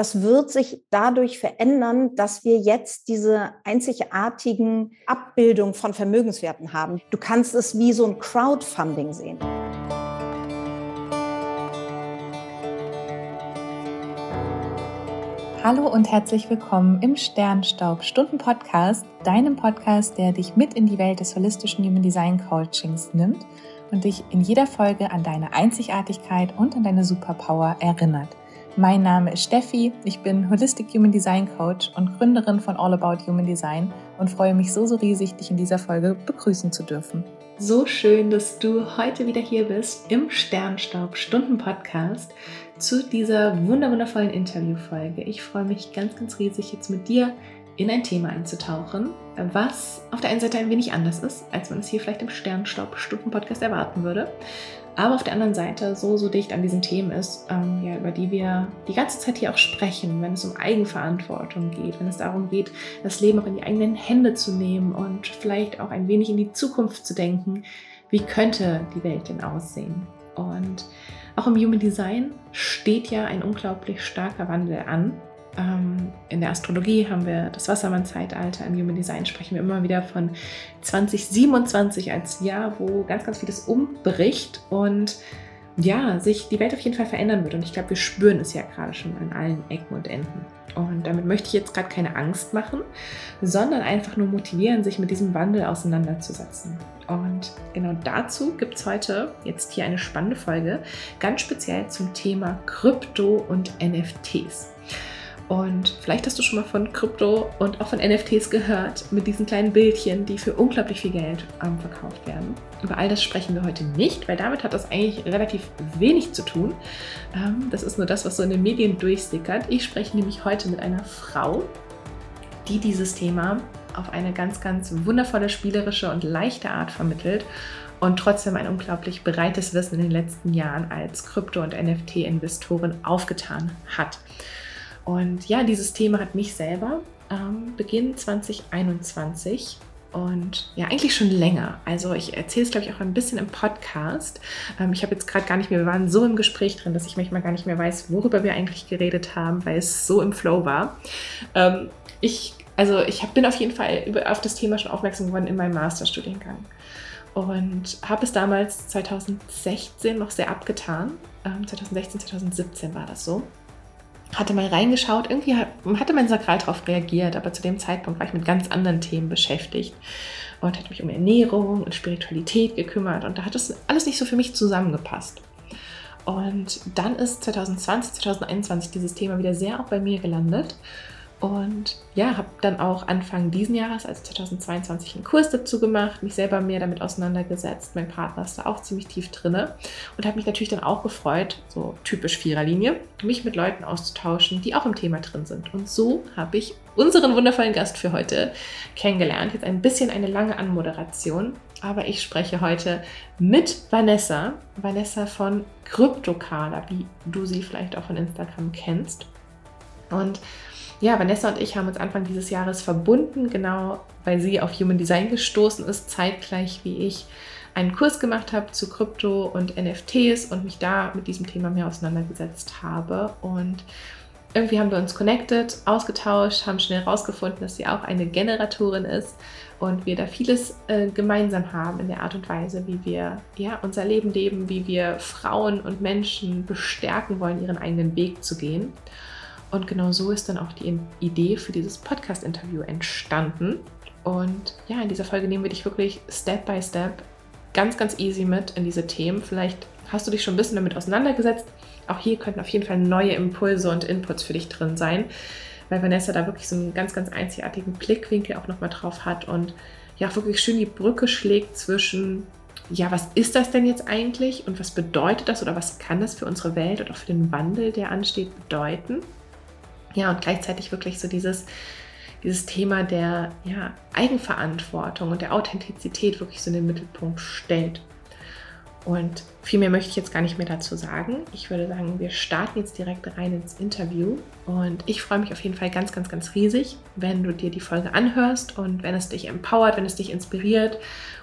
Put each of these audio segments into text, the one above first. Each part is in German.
das wird sich dadurch verändern, dass wir jetzt diese einzigartigen Abbildungen von Vermögenswerten haben. Du kannst es wie so ein Crowdfunding sehen. Hallo und herzlich willkommen im Sternstaub Stunden Podcast, deinem Podcast, der dich mit in die Welt des holistischen Human Design Coachings nimmt und dich in jeder Folge an deine Einzigartigkeit und an deine Superpower erinnert. Mein Name ist Steffi, ich bin Holistic Human Design Coach und Gründerin von All About Human Design und freue mich so, so riesig, dich in dieser Folge begrüßen zu dürfen. So schön, dass du heute wieder hier bist im Sternstaub Stunden Podcast zu dieser wunderwundervollen Interviewfolge. Ich freue mich ganz, ganz riesig, jetzt mit dir in ein Thema einzutauchen, was auf der einen Seite ein wenig anders ist, als man es hier vielleicht im Sternstaub Stunden Podcast erwarten würde aber auf der anderen Seite so, so dicht an diesen Themen ist, ähm, ja, über die wir die ganze Zeit hier auch sprechen, wenn es um Eigenverantwortung geht, wenn es darum geht, das Leben auch in die eigenen Hände zu nehmen und vielleicht auch ein wenig in die Zukunft zu denken, wie könnte die Welt denn aussehen? Und auch im Human Design steht ja ein unglaublich starker Wandel an. Ähm, in der Astrologie haben wir das Wassermann-Zeitalter, im Human Design sprechen wir immer wieder von 2027 als Jahr, wo ganz, ganz vieles umbricht und ja, sich die Welt auf jeden Fall verändern wird. Und ich glaube, wir spüren es ja gerade schon an allen Ecken und Enden. Und damit möchte ich jetzt gerade keine Angst machen, sondern einfach nur motivieren, sich mit diesem Wandel auseinanderzusetzen. Und genau dazu gibt es heute jetzt hier eine spannende Folge, ganz speziell zum Thema Krypto und NFTs. Und vielleicht hast du schon mal von Krypto und auch von NFTs gehört, mit diesen kleinen Bildchen, die für unglaublich viel Geld ähm, verkauft werden. Über all das sprechen wir heute nicht, weil damit hat das eigentlich relativ wenig zu tun. Ähm, das ist nur das, was so in den Medien durchsickert. Ich spreche nämlich heute mit einer Frau, die dieses Thema auf eine ganz, ganz wundervolle, spielerische und leichte Art vermittelt und trotzdem ein unglaublich breites Wissen in den letzten Jahren als Krypto- und NFT-Investorin aufgetan hat. Und ja, dieses Thema hat mich selber ähm, Beginn 2021 und ja, eigentlich schon länger. Also ich erzähle es, glaube ich, auch ein bisschen im Podcast. Ähm, ich habe jetzt gerade gar nicht mehr, wir waren so im Gespräch drin, dass ich manchmal gar nicht mehr weiß, worüber wir eigentlich geredet haben, weil es so im Flow war. Ähm, ich, also ich hab, bin auf jeden Fall über, auf das Thema schon aufmerksam geworden in meinem Masterstudiengang. Und habe es damals 2016 noch sehr abgetan. Ähm, 2016, 2017 war das so hatte mal reingeschaut, irgendwie hatte mein Sakral darauf reagiert, aber zu dem Zeitpunkt war ich mit ganz anderen Themen beschäftigt und hatte mich um Ernährung und Spiritualität gekümmert und da hat das alles nicht so für mich zusammengepasst. Und dann ist 2020, 2021 dieses Thema wieder sehr auch bei mir gelandet und ja, habe dann auch Anfang diesen Jahres, also 2022, einen Kurs dazu gemacht, mich selber mehr damit auseinandergesetzt. Mein Partner ist da auch ziemlich tief drinne und habe mich natürlich dann auch gefreut, so typisch Viererlinie, mich mit Leuten auszutauschen, die auch im Thema drin sind. Und so habe ich unseren wundervollen Gast für heute kennengelernt. Jetzt ein bisschen eine lange Anmoderation, aber ich spreche heute mit Vanessa, Vanessa von Kryptokala, wie du sie vielleicht auch von Instagram kennst. Und ja, Vanessa und ich haben uns Anfang dieses Jahres verbunden, genau weil sie auf Human Design gestoßen ist, zeitgleich wie ich einen Kurs gemacht habe zu Krypto und NFTs und mich da mit diesem Thema mehr auseinandergesetzt habe. Und irgendwie haben wir uns connected, ausgetauscht, haben schnell herausgefunden, dass sie auch eine Generatorin ist und wir da vieles äh, gemeinsam haben in der Art und Weise, wie wir ja, unser Leben leben, wie wir Frauen und Menschen bestärken wollen, ihren eigenen Weg zu gehen. Und genau so ist dann auch die Idee für dieses Podcast-Interview entstanden. Und ja, in dieser Folge nehmen wir dich wirklich Step by Step ganz, ganz easy mit in diese Themen. Vielleicht hast du dich schon ein bisschen damit auseinandergesetzt. Auch hier könnten auf jeden Fall neue Impulse und Inputs für dich drin sein, weil Vanessa da wirklich so einen ganz, ganz einzigartigen Blickwinkel auch nochmal drauf hat und ja, wirklich schön die Brücke schlägt zwischen, ja, was ist das denn jetzt eigentlich und was bedeutet das oder was kann das für unsere Welt und auch für den Wandel, der ansteht, bedeuten? Ja, und gleichzeitig wirklich so dieses, dieses Thema der ja, Eigenverantwortung und der Authentizität wirklich so in den Mittelpunkt stellt. Und viel mehr möchte ich jetzt gar nicht mehr dazu sagen. Ich würde sagen, wir starten jetzt direkt rein ins Interview. Und ich freue mich auf jeden Fall ganz, ganz, ganz riesig, wenn du dir die Folge anhörst und wenn es dich empowert, wenn es dich inspiriert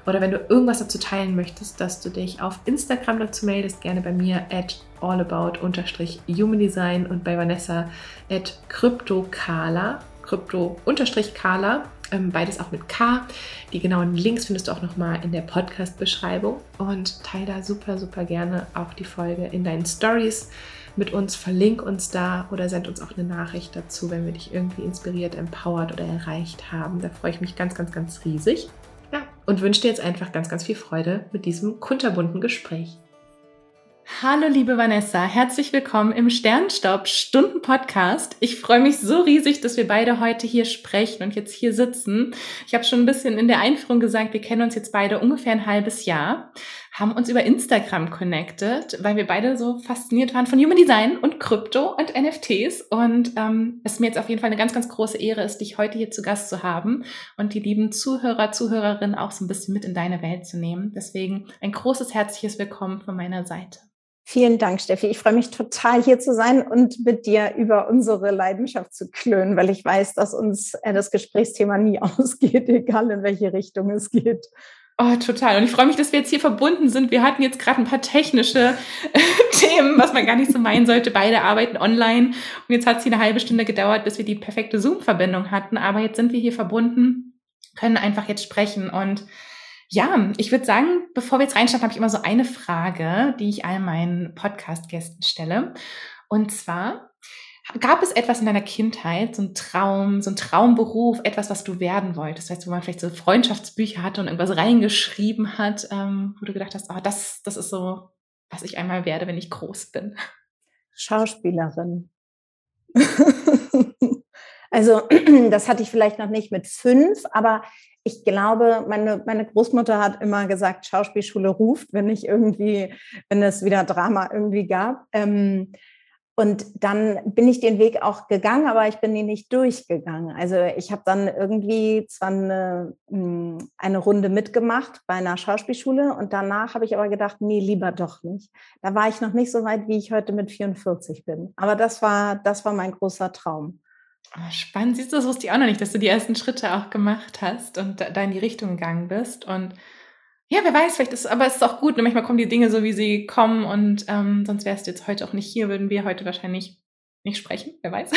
oder wenn du irgendwas dazu teilen möchtest, dass du dich auf Instagram dazu meldest, gerne bei mir at allabout-human design und bei Vanessa at cryptokala, crypto-kala, ähm, beides auch mit K. Die genauen Links findest du auch nochmal in der Podcast-Beschreibung und teile da super, super gerne auch die Folge in deinen Stories mit uns, verlink uns da oder send uns auch eine Nachricht dazu, wenn wir dich irgendwie inspiriert, empowert oder erreicht haben. Da freue ich mich ganz, ganz, ganz riesig. Ja, und wünsche dir jetzt einfach ganz, ganz viel Freude mit diesem kunterbunten Gespräch. Hallo liebe Vanessa, herzlich willkommen im Sternstaub Stunden Podcast. Ich freue mich so riesig, dass wir beide heute hier sprechen und jetzt hier sitzen. Ich habe schon ein bisschen in der Einführung gesagt, wir kennen uns jetzt beide ungefähr ein halbes Jahr, haben uns über Instagram connected, weil wir beide so fasziniert waren von Human Design und Krypto und NFTs und ähm, es mir jetzt auf jeden Fall eine ganz, ganz große Ehre ist, dich heute hier zu Gast zu haben und die lieben Zuhörer, Zuhörerinnen auch so ein bisschen mit in deine Welt zu nehmen. Deswegen ein großes herzliches Willkommen von meiner Seite. Vielen Dank, Steffi. Ich freue mich total, hier zu sein und mit dir über unsere Leidenschaft zu klönen, weil ich weiß, dass uns äh, das Gesprächsthema nie ausgeht, egal in welche Richtung es geht. Oh, total. Und ich freue mich, dass wir jetzt hier verbunden sind. Wir hatten jetzt gerade ein paar technische äh, Themen, was man gar nicht so meinen sollte. Beide arbeiten online. Und jetzt hat es hier eine halbe Stunde gedauert, bis wir die perfekte Zoom-Verbindung hatten. Aber jetzt sind wir hier verbunden, können einfach jetzt sprechen. Und ja, ich würde sagen, bevor wir jetzt reinstarten, habe ich immer so eine Frage, die ich all meinen Podcast-Gästen stelle. Und zwar, gab es etwas in deiner Kindheit, so ein Traum, so ein Traumberuf, etwas, was du werden wolltest? Weißt du, wo man vielleicht so Freundschaftsbücher hatte und irgendwas reingeschrieben hat, ähm, wo du gedacht hast, oh, das, das ist so, was ich einmal werde, wenn ich groß bin? Schauspielerin. also, das hatte ich vielleicht noch nicht mit fünf, aber ich glaube, meine, meine Großmutter hat immer gesagt, Schauspielschule ruft, wenn ich irgendwie, wenn es wieder Drama irgendwie gab. Ähm, und dann bin ich den Weg auch gegangen, aber ich bin ihn nicht durchgegangen. Also ich habe dann irgendwie zwar eine, hm, eine Runde mitgemacht bei einer Schauspielschule und danach habe ich aber gedacht, nee, lieber doch nicht. Da war ich noch nicht so weit, wie ich heute mit 44 bin. Aber das war, das war mein großer Traum. Oh, spannend, siehst du, das wusste ich auch noch nicht, dass du die ersten Schritte auch gemacht hast und da, in die Richtung gegangen bist. Und ja, wer weiß, vielleicht ist, aber es ist auch gut, ne? manchmal kommen die Dinge so, wie sie kommen und ähm, sonst wärst du jetzt heute auch nicht hier, würden wir heute wahrscheinlich nicht sprechen, wer weiß.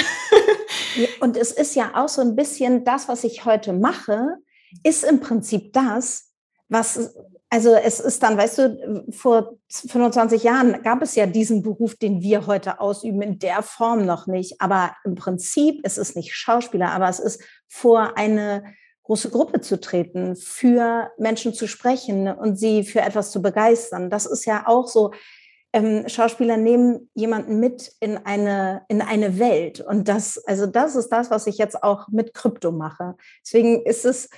und es ist ja auch so ein bisschen das, was ich heute mache, ist im Prinzip das, was also es ist dann, weißt du, vor 25 Jahren gab es ja diesen Beruf, den wir heute ausüben, in der Form noch nicht. Aber im Prinzip ist es nicht Schauspieler, aber es ist vor eine große Gruppe zu treten, für Menschen zu sprechen und sie für etwas zu begeistern. Das ist ja auch so. Ähm, Schauspieler nehmen jemanden mit in eine, in eine Welt. Und das, also das ist das, was ich jetzt auch mit Krypto mache. Deswegen ist es,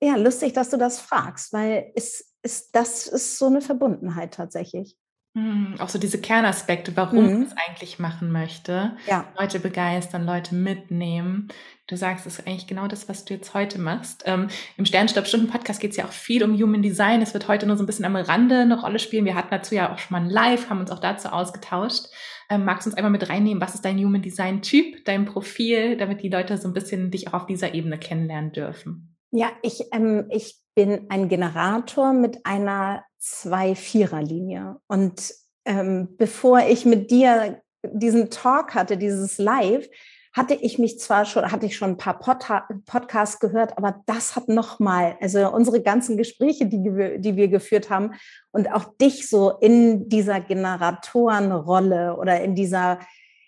ja, lustig, dass du das fragst, weil es ist, das ist so eine Verbundenheit tatsächlich. Mhm, auch so diese Kernaspekte, warum mhm. es eigentlich machen möchte. Ja. Leute begeistern, Leute mitnehmen. Du sagst, es ist eigentlich genau das, was du jetzt heute machst. Ähm, Im Sternstaub-Stunden-Podcast geht es ja auch viel um Human Design. Es wird heute nur so ein bisschen am Rande eine Rolle spielen. Wir hatten dazu ja auch schon mal ein Live, haben uns auch dazu ausgetauscht. Ähm, magst du uns einmal mit reinnehmen? Was ist dein Human Design-Typ, dein Profil, damit die Leute so ein bisschen dich auch auf dieser Ebene kennenlernen dürfen? Ja, ich, ähm, ich bin ein Generator mit einer Zwei-Vierer-Linie. Und ähm, bevor ich mit dir diesen Talk hatte, dieses Live, hatte ich mich zwar schon, hatte ich schon ein paar Pod Podcasts gehört, aber das hat nochmal, also unsere ganzen Gespräche, die, die wir geführt haben und auch dich so in dieser Generatorenrolle oder in dieser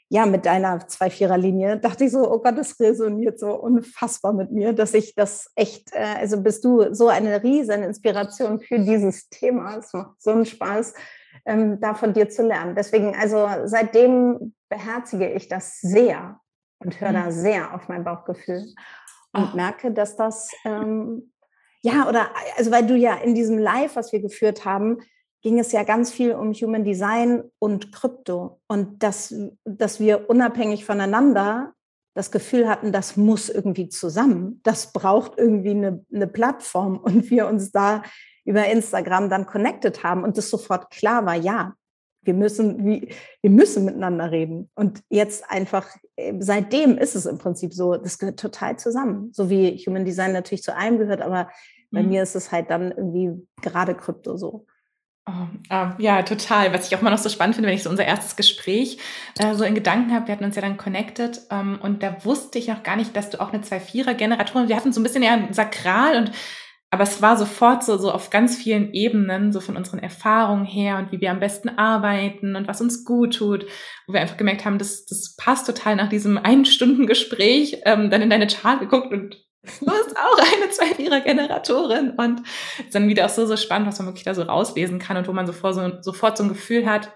ja, mit deiner Zwei-Vierer-Linie dachte ich so, oh Gott, das resoniert so unfassbar mit mir, dass ich das echt, äh, also bist du so eine riesen Inspiration für dieses Thema. Es macht so einen Spaß, ähm, da von dir zu lernen. Deswegen, also seitdem beherzige ich das sehr und höre da mhm. sehr auf mein Bauchgefühl und oh. merke, dass das, ähm, ja, oder, also weil du ja in diesem Live, was wir geführt haben, ging es ja ganz viel um Human Design und Krypto und dass, dass wir unabhängig voneinander das Gefühl hatten, das muss irgendwie zusammen, das braucht irgendwie eine, eine Plattform und wir uns da über Instagram dann connected haben und das sofort klar war, ja, wir müssen, wir müssen miteinander reden. Und jetzt einfach, äh, seitdem ist es im Prinzip so, das gehört total zusammen. So wie Human Design natürlich zu allem gehört, aber bei mhm. mir ist es halt dann irgendwie gerade Krypto so. Oh, äh, ja, total. Was ich auch immer noch so spannend finde, wenn ich so unser erstes Gespräch äh, so in Gedanken habe, wir hatten uns ja dann connected ähm, und da wusste ich noch gar nicht, dass du auch eine 2-4er-Generatorin, wir hatten so ein bisschen eher sakral und aber es war sofort so, so auf ganz vielen Ebenen, so von unseren Erfahrungen her und wie wir am besten arbeiten und was uns gut tut, wo wir einfach gemerkt haben, das, das passt total nach diesem einen Stunden Gespräch, ähm, dann in deine Chart geguckt und du bist auch eine zwei vierer Generatorin und dann wieder auch so, so spannend, was man wirklich da so rauslesen kann und wo man sofort so, sofort so ein Gefühl hat,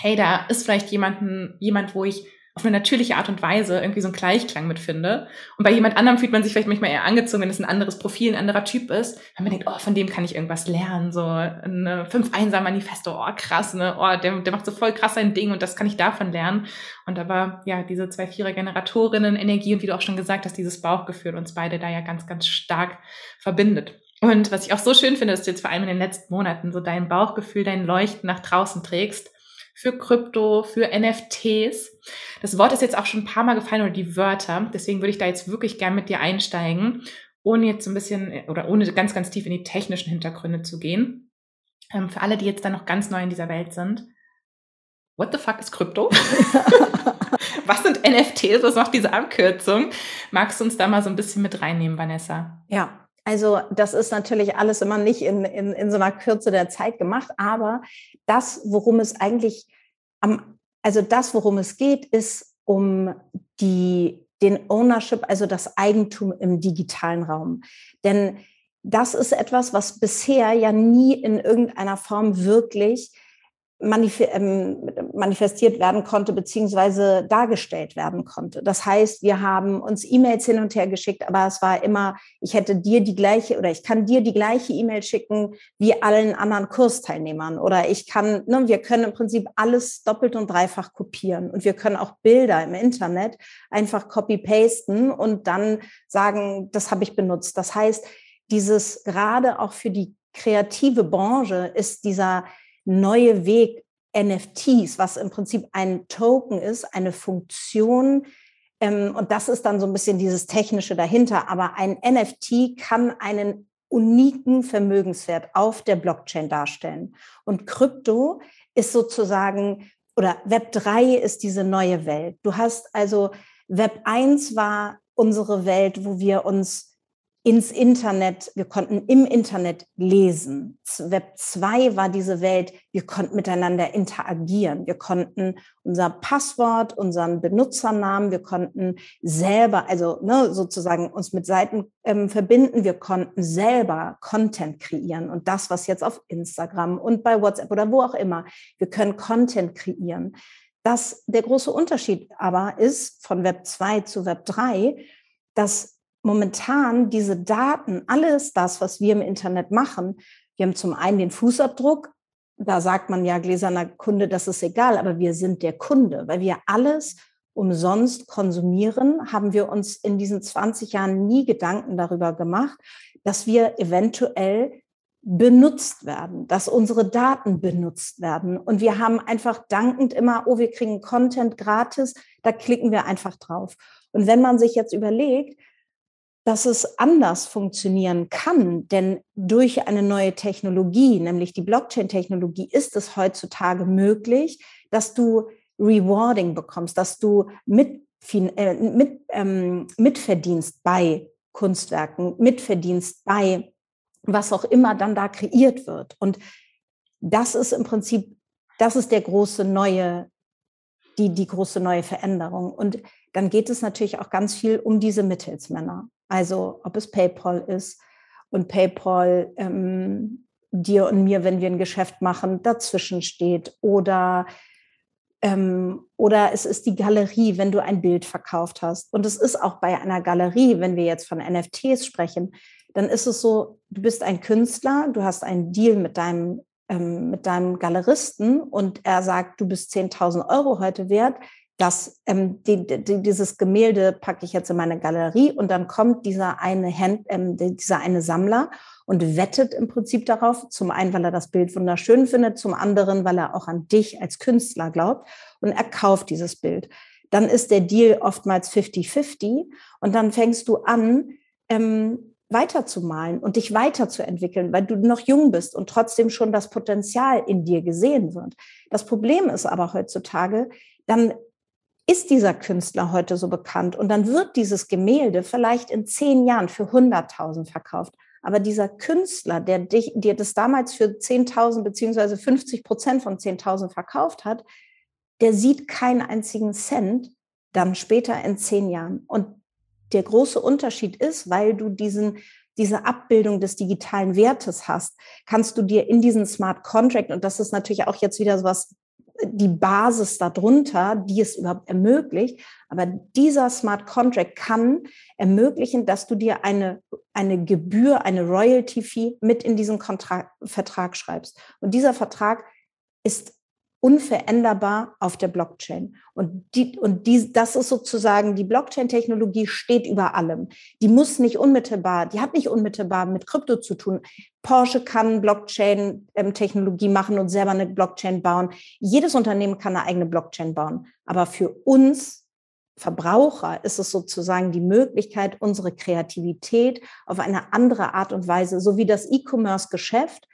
hey, da ist vielleicht jemanden, jemand, wo ich auf eine natürliche Art und Weise irgendwie so einen Gleichklang mitfinde. Und bei jemand anderem fühlt man sich vielleicht manchmal eher angezogen, wenn es ein anderes Profil, ein anderer Typ ist, wenn man denkt, oh, von dem kann ich irgendwas lernen, so eine 5-1er-Manifesto, oh, krass, ne, oh, der, der macht so voll krass sein Ding und das kann ich davon lernen. Und aber, ja, diese zwei Vierer-Generatorinnen, Energie und wie du auch schon gesagt hast, dieses Bauchgefühl uns beide da ja ganz, ganz stark verbindet. Und was ich auch so schön finde, ist jetzt vor allem in den letzten Monaten so dein Bauchgefühl, dein Leuchten nach draußen trägst für Krypto, für NFTs. Das Wort ist jetzt auch schon ein paar Mal gefallen oder die Wörter. Deswegen würde ich da jetzt wirklich gern mit dir einsteigen, ohne jetzt so ein bisschen oder ohne ganz, ganz tief in die technischen Hintergründe zu gehen. Ähm, für alle, die jetzt da noch ganz neu in dieser Welt sind. What the fuck ist Krypto? Was sind NFTs? Was macht diese Abkürzung? Magst du uns da mal so ein bisschen mit reinnehmen, Vanessa? Ja, also das ist natürlich alles immer nicht in, in, in so einer Kürze der Zeit gemacht, aber das, worum es eigentlich am, also das, worum es geht, ist um die, den Ownership, also das Eigentum im digitalen Raum. Denn das ist etwas, was bisher ja nie in irgendeiner Form wirklich ähm, manifestiert werden konnte, beziehungsweise dargestellt werden konnte. Das heißt, wir haben uns E-Mails hin und her geschickt, aber es war immer, ich hätte dir die gleiche oder ich kann dir die gleiche E-Mail schicken wie allen anderen Kursteilnehmern oder ich kann, ne, wir können im Prinzip alles doppelt und dreifach kopieren und wir können auch Bilder im Internet einfach copy-pasten und dann sagen, das habe ich benutzt. Das heißt, dieses gerade auch für die kreative Branche ist dieser neue Weg NFTs, was im Prinzip ein Token ist, eine Funktion. Ähm, und das ist dann so ein bisschen dieses Technische dahinter. Aber ein NFT kann einen uniken Vermögenswert auf der Blockchain darstellen. Und Krypto ist sozusagen, oder Web 3 ist diese neue Welt. Du hast also, Web 1 war unsere Welt, wo wir uns ins Internet, wir konnten im Internet lesen. Web 2 war diese Welt, wir konnten miteinander interagieren. Wir konnten unser Passwort, unseren Benutzernamen, wir konnten selber, also ne, sozusagen uns mit Seiten ähm, verbinden. Wir konnten selber Content kreieren. Und das, was jetzt auf Instagram und bei WhatsApp oder wo auch immer, wir können Content kreieren. Das, der große Unterschied aber ist von Web 2 zu Web 3, dass momentan diese Daten, alles das, was wir im Internet machen, wir haben zum einen den Fußabdruck, da sagt man ja gläserner Kunde, das ist egal, aber wir sind der Kunde, weil wir alles umsonst konsumieren, haben wir uns in diesen 20 Jahren nie Gedanken darüber gemacht, dass wir eventuell benutzt werden, dass unsere Daten benutzt werden. Und wir haben einfach dankend immer, oh, wir kriegen Content gratis, da klicken wir einfach drauf. Und wenn man sich jetzt überlegt, dass es anders funktionieren kann. Denn durch eine neue Technologie, nämlich die Blockchain-Technologie, ist es heutzutage möglich, dass du Rewarding bekommst, dass du mit, äh, mit, ähm, mitverdienst bei Kunstwerken, mitverdienst bei was auch immer dann da kreiert wird. Und das ist im Prinzip, das ist der große neue, die, die große neue Veränderung. Und dann geht es natürlich auch ganz viel um diese Mittelsmänner. Also ob es PayPal ist und PayPal ähm, dir und mir, wenn wir ein Geschäft machen, dazwischen steht oder ähm, oder es ist die Galerie, wenn du ein Bild verkauft hast. Und es ist auch bei einer Galerie, wenn wir jetzt von NFTs sprechen, dann ist es so, du bist ein Künstler, du hast einen Deal mit deinem, ähm, mit deinem Galeristen und er sagt, du bist 10.000 Euro heute wert das, ähm, die, die, dieses Gemälde packe ich jetzt in meine Galerie und dann kommt dieser eine, Hand, ähm, dieser eine Sammler und wettet im Prinzip darauf, zum einen, weil er das Bild wunderschön findet, zum anderen, weil er auch an dich als Künstler glaubt und er kauft dieses Bild. Dann ist der Deal oftmals 50-50 und dann fängst du an, ähm, weiterzumalen und dich weiterzuentwickeln, weil du noch jung bist und trotzdem schon das Potenzial in dir gesehen wird. Das Problem ist aber heutzutage, dann ist dieser Künstler heute so bekannt und dann wird dieses Gemälde vielleicht in zehn Jahren für 100.000 verkauft. Aber dieser Künstler, der dich, dir das damals für 10.000 beziehungsweise 50 Prozent von 10.000 verkauft hat, der sieht keinen einzigen Cent dann später in zehn Jahren. Und der große Unterschied ist, weil du diesen diese Abbildung des digitalen Wertes hast, kannst du dir in diesen Smart Contract, und das ist natürlich auch jetzt wieder so was, die Basis darunter, die es überhaupt ermöglicht. Aber dieser Smart Contract kann ermöglichen, dass du dir eine, eine Gebühr, eine Royalty Fee mit in diesen Kontrakt, Vertrag schreibst. Und dieser Vertrag ist unveränderbar auf der Blockchain. Und, die, und die, das ist sozusagen, die Blockchain-Technologie steht über allem. Die muss nicht unmittelbar, die hat nicht unmittelbar mit Krypto zu tun. Porsche kann Blockchain-Technologie machen und selber eine Blockchain bauen. Jedes Unternehmen kann eine eigene Blockchain bauen. Aber für uns Verbraucher ist es sozusagen die Möglichkeit, unsere Kreativität auf eine andere Art und Weise, so wie das E-Commerce-Geschäft.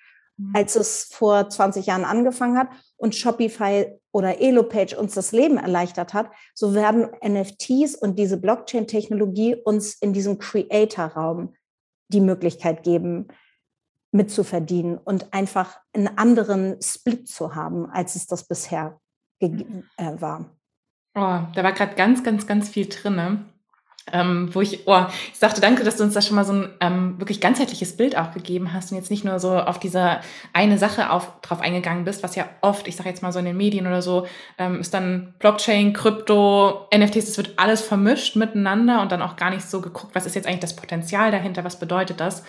Als es vor 20 Jahren angefangen hat und Shopify oder Elopage uns das Leben erleichtert hat, so werden NFTs und diese Blockchain-Technologie uns in diesem Creator-Raum die Möglichkeit geben, mitzuverdienen und einfach einen anderen Split zu haben, als es das bisher äh, war. Oh, da war gerade ganz, ganz, ganz viel drin ähm, wo ich, oh, ich sagte danke, dass du uns da schon mal so ein ähm, wirklich ganzheitliches Bild auch gegeben hast und jetzt nicht nur so auf diese eine Sache auf, drauf eingegangen bist, was ja oft, ich sage jetzt mal so in den Medien oder so, ähm, ist dann Blockchain, Krypto, NFTs, das wird alles vermischt miteinander und dann auch gar nicht so geguckt, was ist jetzt eigentlich das Potenzial dahinter, was bedeutet das?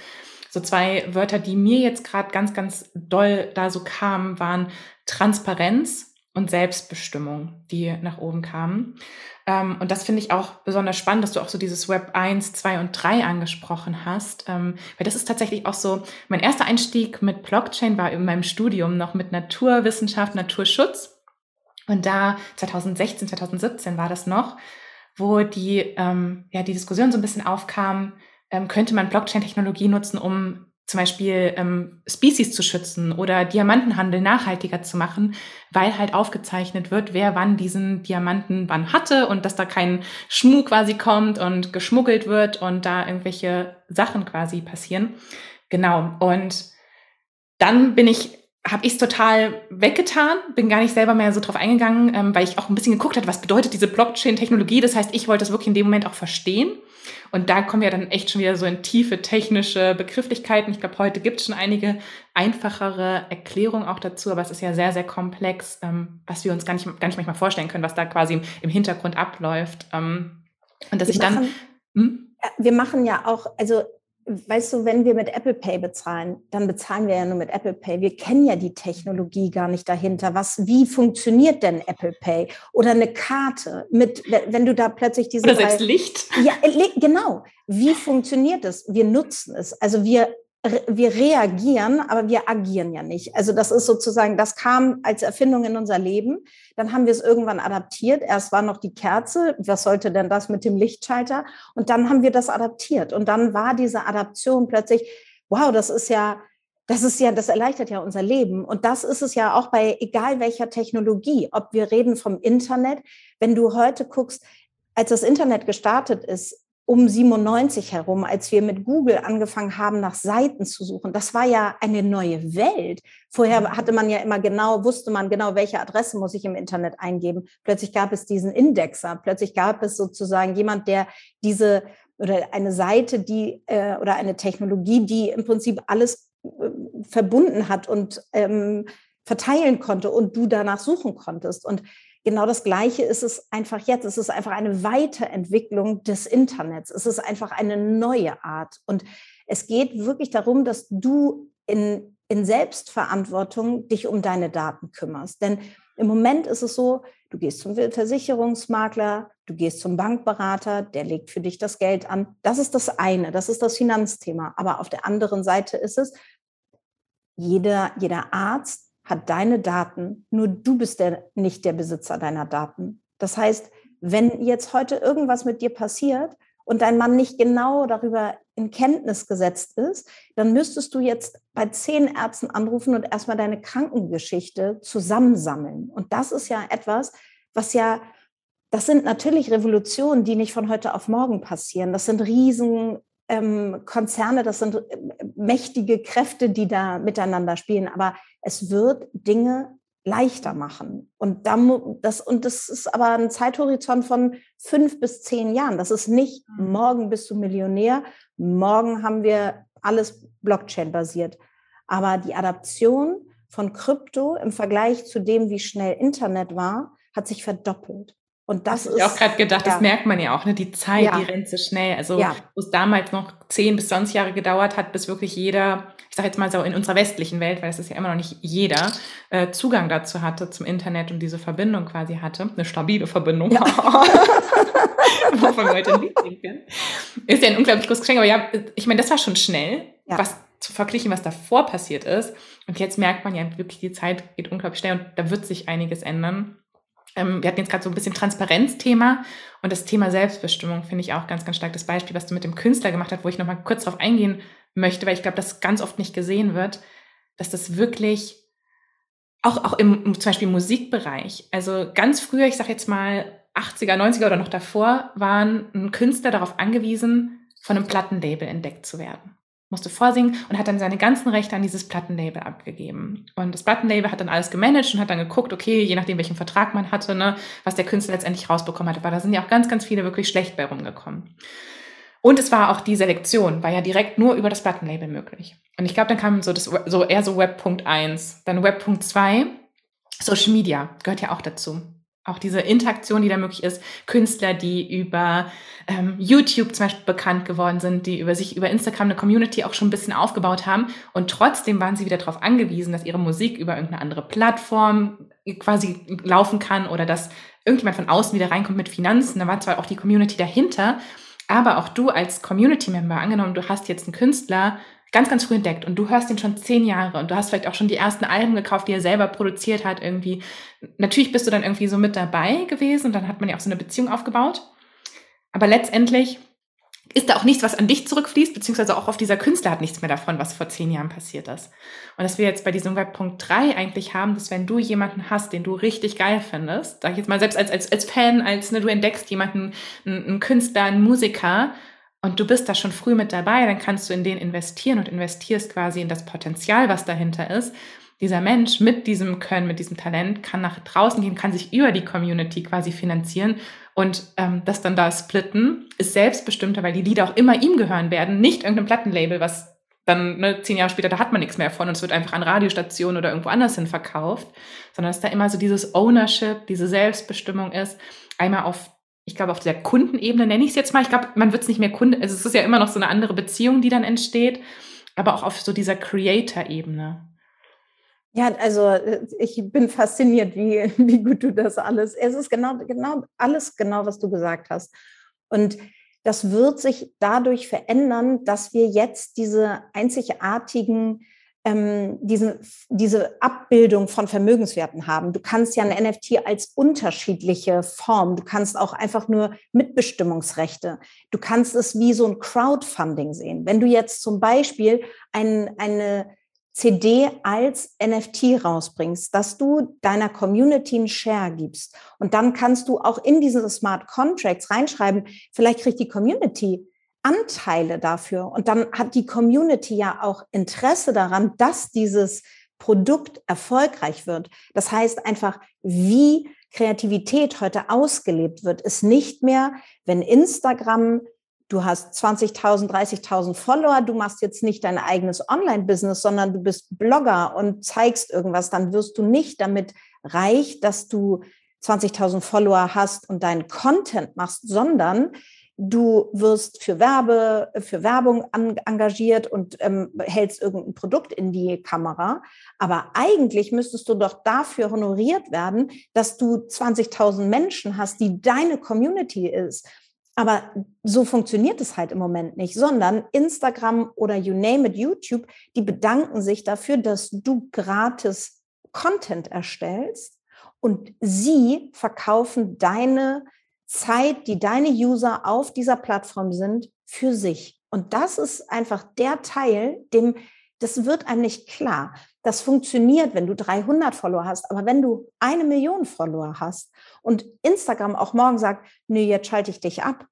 So zwei Wörter, die mir jetzt gerade ganz, ganz doll da so kamen, waren Transparenz und Selbstbestimmung, die nach oben kamen. Ähm, und das finde ich auch besonders spannend, dass du auch so dieses Web 1, 2 und 3 angesprochen hast. Ähm, weil das ist tatsächlich auch so, mein erster Einstieg mit Blockchain war in meinem Studium noch mit Naturwissenschaft, Naturschutz. Und da 2016, 2017 war das noch, wo die, ähm, ja, die Diskussion so ein bisschen aufkam, ähm, könnte man Blockchain-Technologie nutzen, um zum Beispiel ähm, Species zu schützen oder Diamantenhandel nachhaltiger zu machen, weil halt aufgezeichnet wird, wer wann diesen Diamanten wann hatte und dass da kein Schmuck quasi kommt und geschmuggelt wird und da irgendwelche Sachen quasi passieren. Genau. Und dann bin ich habe ich es total weggetan, bin gar nicht selber mehr so drauf eingegangen, ähm, weil ich auch ein bisschen geguckt habe, was bedeutet diese Blockchain-Technologie. Das heißt, ich wollte das wirklich in dem Moment auch verstehen. Und da kommen wir dann echt schon wieder so in tiefe technische Begrifflichkeiten. Ich glaube, heute gibt es schon einige einfachere Erklärungen auch dazu, aber es ist ja sehr, sehr komplex, ähm, was wir uns gar nicht, gar nicht manchmal vorstellen können, was da quasi im Hintergrund abläuft. Ähm, und dass wir ich dann. Hm? Wir machen ja auch, also weißt du, wenn wir mit Apple Pay bezahlen, dann bezahlen wir ja nur mit Apple Pay. Wir kennen ja die Technologie gar nicht dahinter. Was, wie funktioniert denn Apple Pay? Oder eine Karte mit, wenn du da plötzlich diese. Oder selbst Licht. Ja, genau. Wie funktioniert es? Wir nutzen es. Also wir wir reagieren, aber wir agieren ja nicht. Also das ist sozusagen, das kam als Erfindung in unser Leben. Dann haben wir es irgendwann adaptiert. Erst war noch die Kerze. Was sollte denn das mit dem Lichtschalter? Und dann haben wir das adaptiert. Und dann war diese Adaption plötzlich, wow, das ist ja, das ist ja, das erleichtert ja unser Leben. Und das ist es ja auch bei egal welcher Technologie, ob wir reden vom Internet. Wenn du heute guckst, als das Internet gestartet ist, um 97 herum, als wir mit Google angefangen haben, nach Seiten zu suchen. Das war ja eine neue Welt. Vorher mhm. hatte man ja immer genau, wusste man genau, welche Adresse muss ich im Internet eingeben. Plötzlich gab es diesen Indexer. Plötzlich gab es sozusagen jemand, der diese oder eine Seite, die äh, oder eine Technologie, die im Prinzip alles äh, verbunden hat und ähm, verteilen konnte und du danach suchen konntest. Und Genau das Gleiche ist es einfach jetzt. Es ist einfach eine Weiterentwicklung des Internets. Es ist einfach eine neue Art. Und es geht wirklich darum, dass du in, in Selbstverantwortung dich um deine Daten kümmerst. Denn im Moment ist es so, du gehst zum Versicherungsmakler, du gehst zum Bankberater, der legt für dich das Geld an. Das ist das eine, das ist das Finanzthema. Aber auf der anderen Seite ist es, jeder, jeder Arzt hat deine Daten, nur du bist der, nicht der Besitzer deiner Daten. Das heißt, wenn jetzt heute irgendwas mit dir passiert und dein Mann nicht genau darüber in Kenntnis gesetzt ist, dann müsstest du jetzt bei zehn Ärzten anrufen und erstmal deine Krankengeschichte zusammensammeln. Und das ist ja etwas, was ja, das sind natürlich Revolutionen, die nicht von heute auf morgen passieren. Das sind riesen ähm, Konzerne, das sind äh, mächtige Kräfte, die da miteinander spielen. Aber es wird Dinge leichter machen. Und, dann, das, und das ist aber ein Zeithorizont von fünf bis zehn Jahren. Das ist nicht mhm. morgen bist du Millionär, morgen haben wir alles Blockchain-basiert. Aber die Adaption von Krypto im Vergleich zu dem, wie schnell Internet war, hat sich verdoppelt. Und das, das ist. Ich auch gerade gedacht, ja. das merkt man ja auch, ne? Die Zeit, ja. die rennt so schnell. Also, ja. wo es damals noch zehn bis 20 Jahre gedauert hat, bis wirklich jeder, ich sage jetzt mal so in unserer westlichen Welt, weil es ist ja immer noch nicht jeder, äh, Zugang dazu hatte zum Internet und diese Verbindung quasi hatte. Eine stabile Verbindung. Ja. Wovon wir heute ein können. Ist ja ein unglaublich großes Geschenk, aber ja, ich meine, das war schon schnell, was zu verglichen, was davor passiert ist. Und jetzt merkt man ja wirklich, die Zeit geht unglaublich schnell und da wird sich einiges ändern. Ähm, wir hatten jetzt gerade so ein bisschen Transparenzthema und das Thema Selbstbestimmung finde ich auch ganz, ganz stark das Beispiel, was du mit dem Künstler gemacht hast, wo ich nochmal kurz drauf eingehen möchte, weil ich glaube, das ganz oft nicht gesehen wird, dass das wirklich auch, auch im, zum Beispiel Musikbereich, also ganz früher, ich sage jetzt mal 80er, 90er oder noch davor, waren ein Künstler darauf angewiesen, von einem Plattenlabel entdeckt zu werden musste vorsingen und hat dann seine ganzen Rechte an dieses Plattenlabel abgegeben. Und das Plattenlabel hat dann alles gemanagt und hat dann geguckt, okay, je nachdem, welchen Vertrag man hatte, ne, was der Künstler letztendlich rausbekommen hatte. Weil da sind ja auch ganz, ganz viele wirklich schlecht bei rumgekommen. Und es war auch die Selektion, war ja direkt nur über das Plattenlabel möglich. Und ich glaube, dann kam so das, so eher so Web.1, dann Web.2, Social Media gehört ja auch dazu auch diese Interaktion, die da möglich ist, Künstler, die über ähm, YouTube zum Beispiel bekannt geworden sind, die über sich über Instagram eine Community auch schon ein bisschen aufgebaut haben und trotzdem waren sie wieder darauf angewiesen, dass ihre Musik über irgendeine andere Plattform quasi laufen kann oder dass irgendjemand von außen wieder reinkommt mit Finanzen. Da war zwar auch die Community dahinter, aber auch du als Community-Member, angenommen, du hast jetzt einen Künstler, ganz, ganz früh entdeckt und du hörst ihn schon zehn Jahre und du hast vielleicht auch schon die ersten Alben gekauft, die er selber produziert hat irgendwie. Natürlich bist du dann irgendwie so mit dabei gewesen und dann hat man ja auch so eine Beziehung aufgebaut. Aber letztendlich ist da auch nichts, was an dich zurückfließt, beziehungsweise auch auf dieser Künstler hat nichts mehr davon, was vor zehn Jahren passiert ist. Und dass wir jetzt bei diesem Webpunkt 3 eigentlich haben, dass wenn du jemanden hast, den du richtig geil findest, sag ich jetzt mal selbst als, als, als Fan, als ne, du entdeckst jemanden, einen, einen Künstler, einen Musiker, und du bist da schon früh mit dabei, dann kannst du in den investieren und investierst quasi in das Potenzial, was dahinter ist. Dieser Mensch mit diesem Können, mit diesem Talent kann nach draußen gehen, kann sich über die Community quasi finanzieren und ähm, das dann da splitten, ist selbstbestimmter, weil die Lieder auch immer ihm gehören werden, nicht irgendeinem Plattenlabel, was dann ne, zehn Jahre später, da hat man nichts mehr von und es wird einfach an Radiostationen oder irgendwo anders hin verkauft, sondern dass da immer so dieses Ownership, diese Selbstbestimmung ist, einmal auf ich glaube, auf der Kundenebene nenne ich es jetzt mal. Ich glaube, man wird es nicht mehr Kunde, also es ist ja immer noch so eine andere Beziehung, die dann entsteht, aber auch auf so dieser Creator-Ebene. Ja, also äh, ich bin fasziniert, wie, wie gut du das alles. Es ist genau, genau alles genau, was du gesagt hast. Und das wird sich dadurch verändern, dass wir jetzt diese einzigartigen ähm, diese, diese Abbildung von Vermögenswerten haben. Du kannst ja ein NFT als unterschiedliche Form, du kannst auch einfach nur Mitbestimmungsrechte, du kannst es wie so ein Crowdfunding sehen. Wenn du jetzt zum Beispiel ein, eine CD als NFT rausbringst, dass du deiner Community einen Share gibst und dann kannst du auch in diese Smart Contracts reinschreiben, vielleicht kriegt die Community Anteile dafür. Und dann hat die Community ja auch Interesse daran, dass dieses Produkt erfolgreich wird. Das heißt einfach, wie Kreativität heute ausgelebt wird, ist nicht mehr, wenn Instagram, du hast 20.000, 30.000 Follower, du machst jetzt nicht dein eigenes Online-Business, sondern du bist Blogger und zeigst irgendwas, dann wirst du nicht damit reich, dass du 20.000 Follower hast und deinen Content machst, sondern du wirst für Werbe, für Werbung an, engagiert und ähm, hältst irgendein Produkt in die Kamera. Aber eigentlich müsstest du doch dafür honoriert werden, dass du 20.000 Menschen hast, die deine Community ist. Aber so funktioniert es halt im Moment nicht, sondern Instagram oder you name it, YouTube, die bedanken sich dafür, dass du gratis Content erstellst und sie verkaufen deine Zeit, die deine User auf dieser Plattform sind, für sich. Und das ist einfach der Teil, dem das wird einem nicht klar. Das funktioniert, wenn du 300 Follower hast, aber wenn du eine Million Follower hast und Instagram auch morgen sagt, nee, jetzt schalte ich dich ab,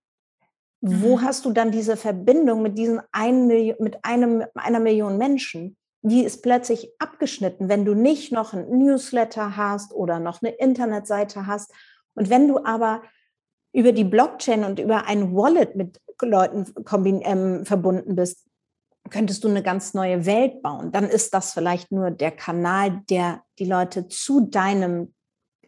mhm. wo hast du dann diese Verbindung mit diesen ein Million, mit einem, einer Million Menschen? Die ist plötzlich abgeschnitten, wenn du nicht noch ein Newsletter hast oder noch eine Internetseite hast. Und wenn du aber über die Blockchain und über ein Wallet mit Leuten ähm, verbunden bist, könntest du eine ganz neue Welt bauen. Dann ist das vielleicht nur der Kanal, der die Leute zu deinem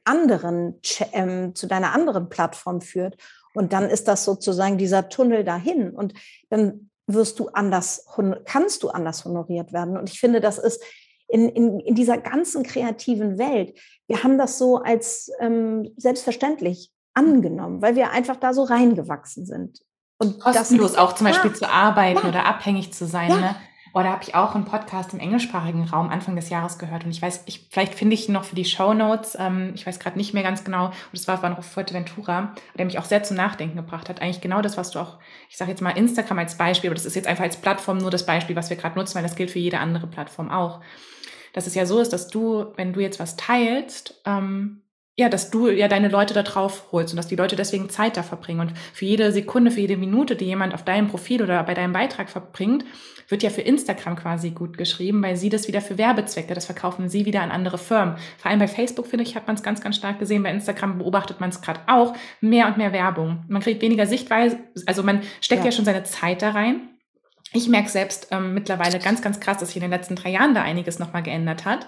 anderen, ähm, zu deiner anderen Plattform führt. Und dann ist das sozusagen dieser Tunnel dahin. Und dann wirst du anders, kannst du anders honoriert werden. Und ich finde, das ist in, in, in dieser ganzen kreativen Welt, wir haben das so als ähm, selbstverständlich angenommen, weil wir einfach da so reingewachsen sind. Und kostenlos das, auch zum Beispiel ja, zu arbeiten ja, oder abhängig zu sein. Ja. Ne? Oder habe ich auch einen Podcast im englischsprachigen Raum Anfang des Jahres gehört. Und ich weiß, ich, vielleicht finde ich noch für die Show Notes, ähm, ich weiß gerade nicht mehr ganz genau, und das war, auf Fuerteventura, der mich auch sehr zum Nachdenken gebracht hat. Eigentlich genau das, was du auch, ich sage jetzt mal Instagram als Beispiel, aber das ist jetzt einfach als Plattform nur das Beispiel, was wir gerade nutzen, weil das gilt für jede andere Plattform auch. Dass es ja so ist, dass du, wenn du jetzt was teilst, ähm, ja, dass du ja deine Leute da drauf holst und dass die Leute deswegen Zeit da verbringen. Und für jede Sekunde, für jede Minute, die jemand auf deinem Profil oder bei deinem Beitrag verbringt, wird ja für Instagram quasi gut geschrieben, weil sie das wieder für Werbezwecke, das verkaufen sie wieder an andere Firmen. Vor allem bei Facebook, finde ich, hat man es ganz, ganz stark gesehen. Bei Instagram beobachtet man es gerade auch. Mehr und mehr Werbung. Man kriegt weniger Sichtweise, also man steckt ja, ja schon seine Zeit da rein. Ich merke selbst ähm, mittlerweile ganz, ganz krass, dass sich in den letzten drei Jahren da einiges nochmal geändert hat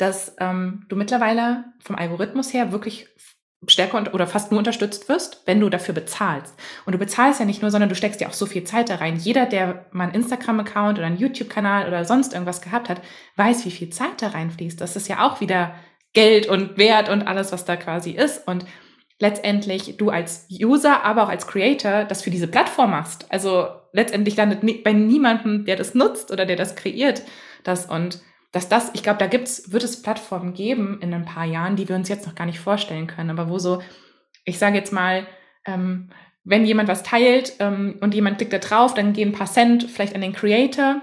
dass ähm, du mittlerweile vom Algorithmus her wirklich stärker oder fast nur unterstützt wirst, wenn du dafür bezahlst. Und du bezahlst ja nicht nur, sondern du steckst ja auch so viel Zeit da rein. Jeder, der mal einen Instagram-Account oder einen YouTube-Kanal oder sonst irgendwas gehabt hat, weiß, wie viel Zeit da reinfließt. Das ist ja auch wieder Geld und Wert und alles, was da quasi ist. Und letztendlich du als User, aber auch als Creator das für diese Plattform machst. Also letztendlich landet bei niemandem, der das nutzt oder der das kreiert, das und dass das, ich glaube, da gibt's, wird es Plattformen geben in ein paar Jahren, die wir uns jetzt noch gar nicht vorstellen können, aber wo so, ich sage jetzt mal, ähm, wenn jemand was teilt ähm, und jemand klickt da drauf, dann gehen ein paar Cent vielleicht an den Creator.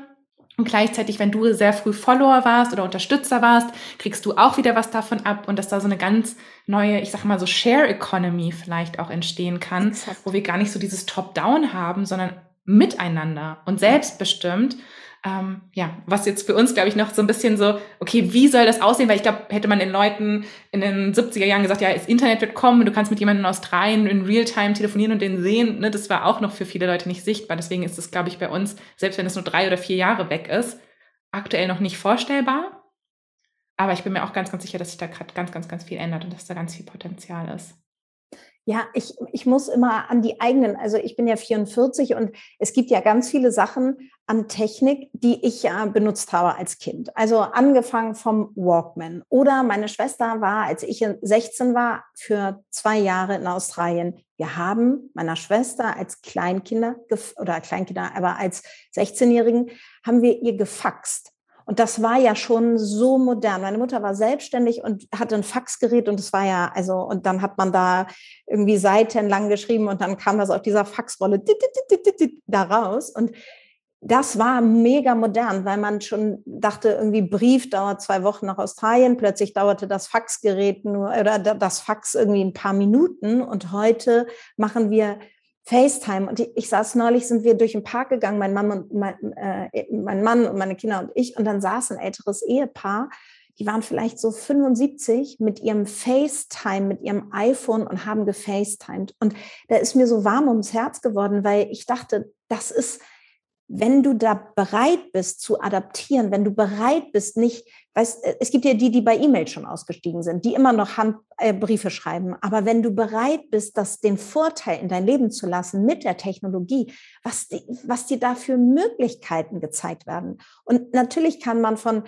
Und gleichzeitig, wenn du sehr früh Follower warst oder Unterstützer warst, kriegst du auch wieder was davon ab und dass da so eine ganz neue, ich sag mal so Share Economy vielleicht auch entstehen kann, Exakt. wo wir gar nicht so dieses Top-Down haben, sondern miteinander und selbstbestimmt ähm, ja, was jetzt für uns, glaube ich, noch so ein bisschen so, okay, wie soll das aussehen? Weil ich glaube, hätte man den Leuten in den 70er Jahren gesagt, ja, das Internet wird kommen, du kannst mit jemandem in Australien in Realtime telefonieren und den sehen, ne, das war auch noch für viele Leute nicht sichtbar. Deswegen ist es, glaube ich, bei uns, selbst wenn es nur drei oder vier Jahre weg ist, aktuell noch nicht vorstellbar. Aber ich bin mir auch ganz, ganz sicher, dass sich da gerade ganz, ganz, ganz viel ändert und dass da ganz viel Potenzial ist. Ja, ich, ich muss immer an die eigenen, also ich bin ja 44 und es gibt ja ganz viele Sachen an Technik, die ich ja benutzt habe als Kind. Also angefangen vom Walkman. Oder meine Schwester war, als ich 16 war, für zwei Jahre in Australien. Wir haben meiner Schwester als Kleinkinder oder Kleinkinder, aber als 16-Jährigen haben wir ihr gefaxt. Und das war ja schon so modern. Meine Mutter war selbstständig und hatte ein Faxgerät und es war ja, also, und dann hat man da irgendwie seitenlang geschrieben und dann kam das auf dieser Faxrolle da raus. Und das war mega modern, weil man schon dachte, irgendwie Brief dauert zwei Wochen nach Australien, plötzlich dauerte das Faxgerät nur oder das Fax irgendwie ein paar Minuten und heute machen wir FaceTime. Und ich, saß neulich, sind wir durch den Park gegangen, mein Mann und mein, äh, mein Mann und meine Kinder und ich. Und dann saß ein älteres Ehepaar, die waren vielleicht so 75 mit ihrem FaceTime, mit ihrem iPhone und haben gefacetimed. Und da ist mir so warm ums Herz geworden, weil ich dachte, das ist, wenn du da bereit bist zu adaptieren, wenn du bereit bist, nicht, weißt, äh, es gibt ja die, die bei E-Mail schon ausgestiegen sind, die immer noch Handbriefe äh, schreiben. Aber wenn du bereit bist, das den Vorteil in dein Leben zu lassen mit der Technologie, was, die, was dir da für Möglichkeiten gezeigt werden. Und natürlich kann man von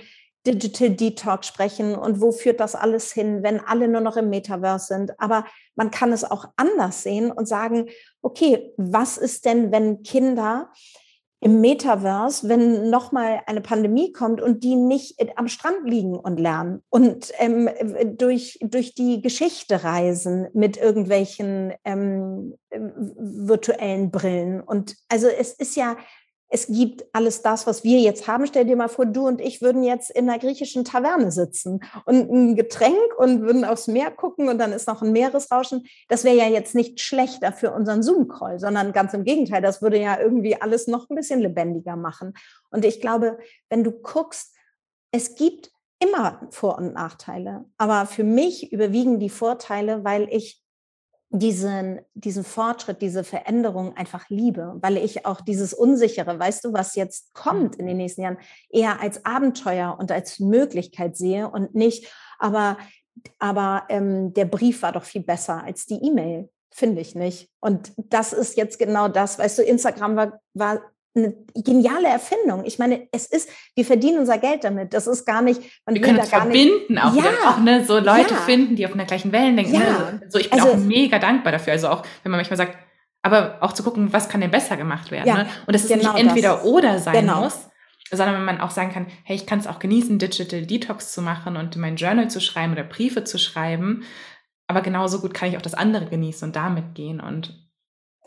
Digital Detox sprechen und wo führt das alles hin, wenn alle nur noch im Metaverse sind. Aber man kann es auch anders sehen und sagen, okay, was ist denn, wenn Kinder im Metaverse, wenn nochmal eine Pandemie kommt und die nicht am Strand liegen und lernen und ähm, durch, durch die Geschichte reisen mit irgendwelchen ähm, virtuellen Brillen. Und also es ist ja es gibt alles das, was wir jetzt haben. Stell dir mal vor, du und ich würden jetzt in einer griechischen Taverne sitzen und ein Getränk und würden aufs Meer gucken und dann ist noch ein Meeresrauschen. Das wäre ja jetzt nicht schlechter für unseren Zoom-Call, sondern ganz im Gegenteil, das würde ja irgendwie alles noch ein bisschen lebendiger machen. Und ich glaube, wenn du guckst, es gibt immer Vor- und Nachteile, aber für mich überwiegen die Vorteile, weil ich diesen, diesen Fortschritt, diese Veränderung einfach liebe, weil ich auch dieses Unsichere, weißt du, was jetzt kommt in den mhm. nächsten Jahren, eher als Abenteuer und als Möglichkeit sehe und nicht, aber, aber ähm, der Brief war doch viel besser als die E-Mail, finde ich nicht. Und das ist jetzt genau das, weißt du, Instagram war, war eine geniale Erfindung. Ich meine, es ist, wir verdienen unser Geld damit. Das ist gar nicht, man wir können es verbinden, nicht, auch, ja, wieder, auch ne, so Leute ja. finden, die auf einer gleichen Wellen denken. Ja. Ne? So, ich bin also, auch mega dankbar dafür. Also auch, wenn man manchmal sagt, aber auch zu gucken, was kann denn besser gemacht werden. Ja, ne? Und dass es genau nicht entweder das. oder sein genau. muss, sondern wenn man auch sagen kann, hey, ich kann es auch genießen, Digital Detox zu machen und mein Journal zu schreiben oder Briefe zu schreiben. Aber genauso gut kann ich auch das andere genießen und damit gehen und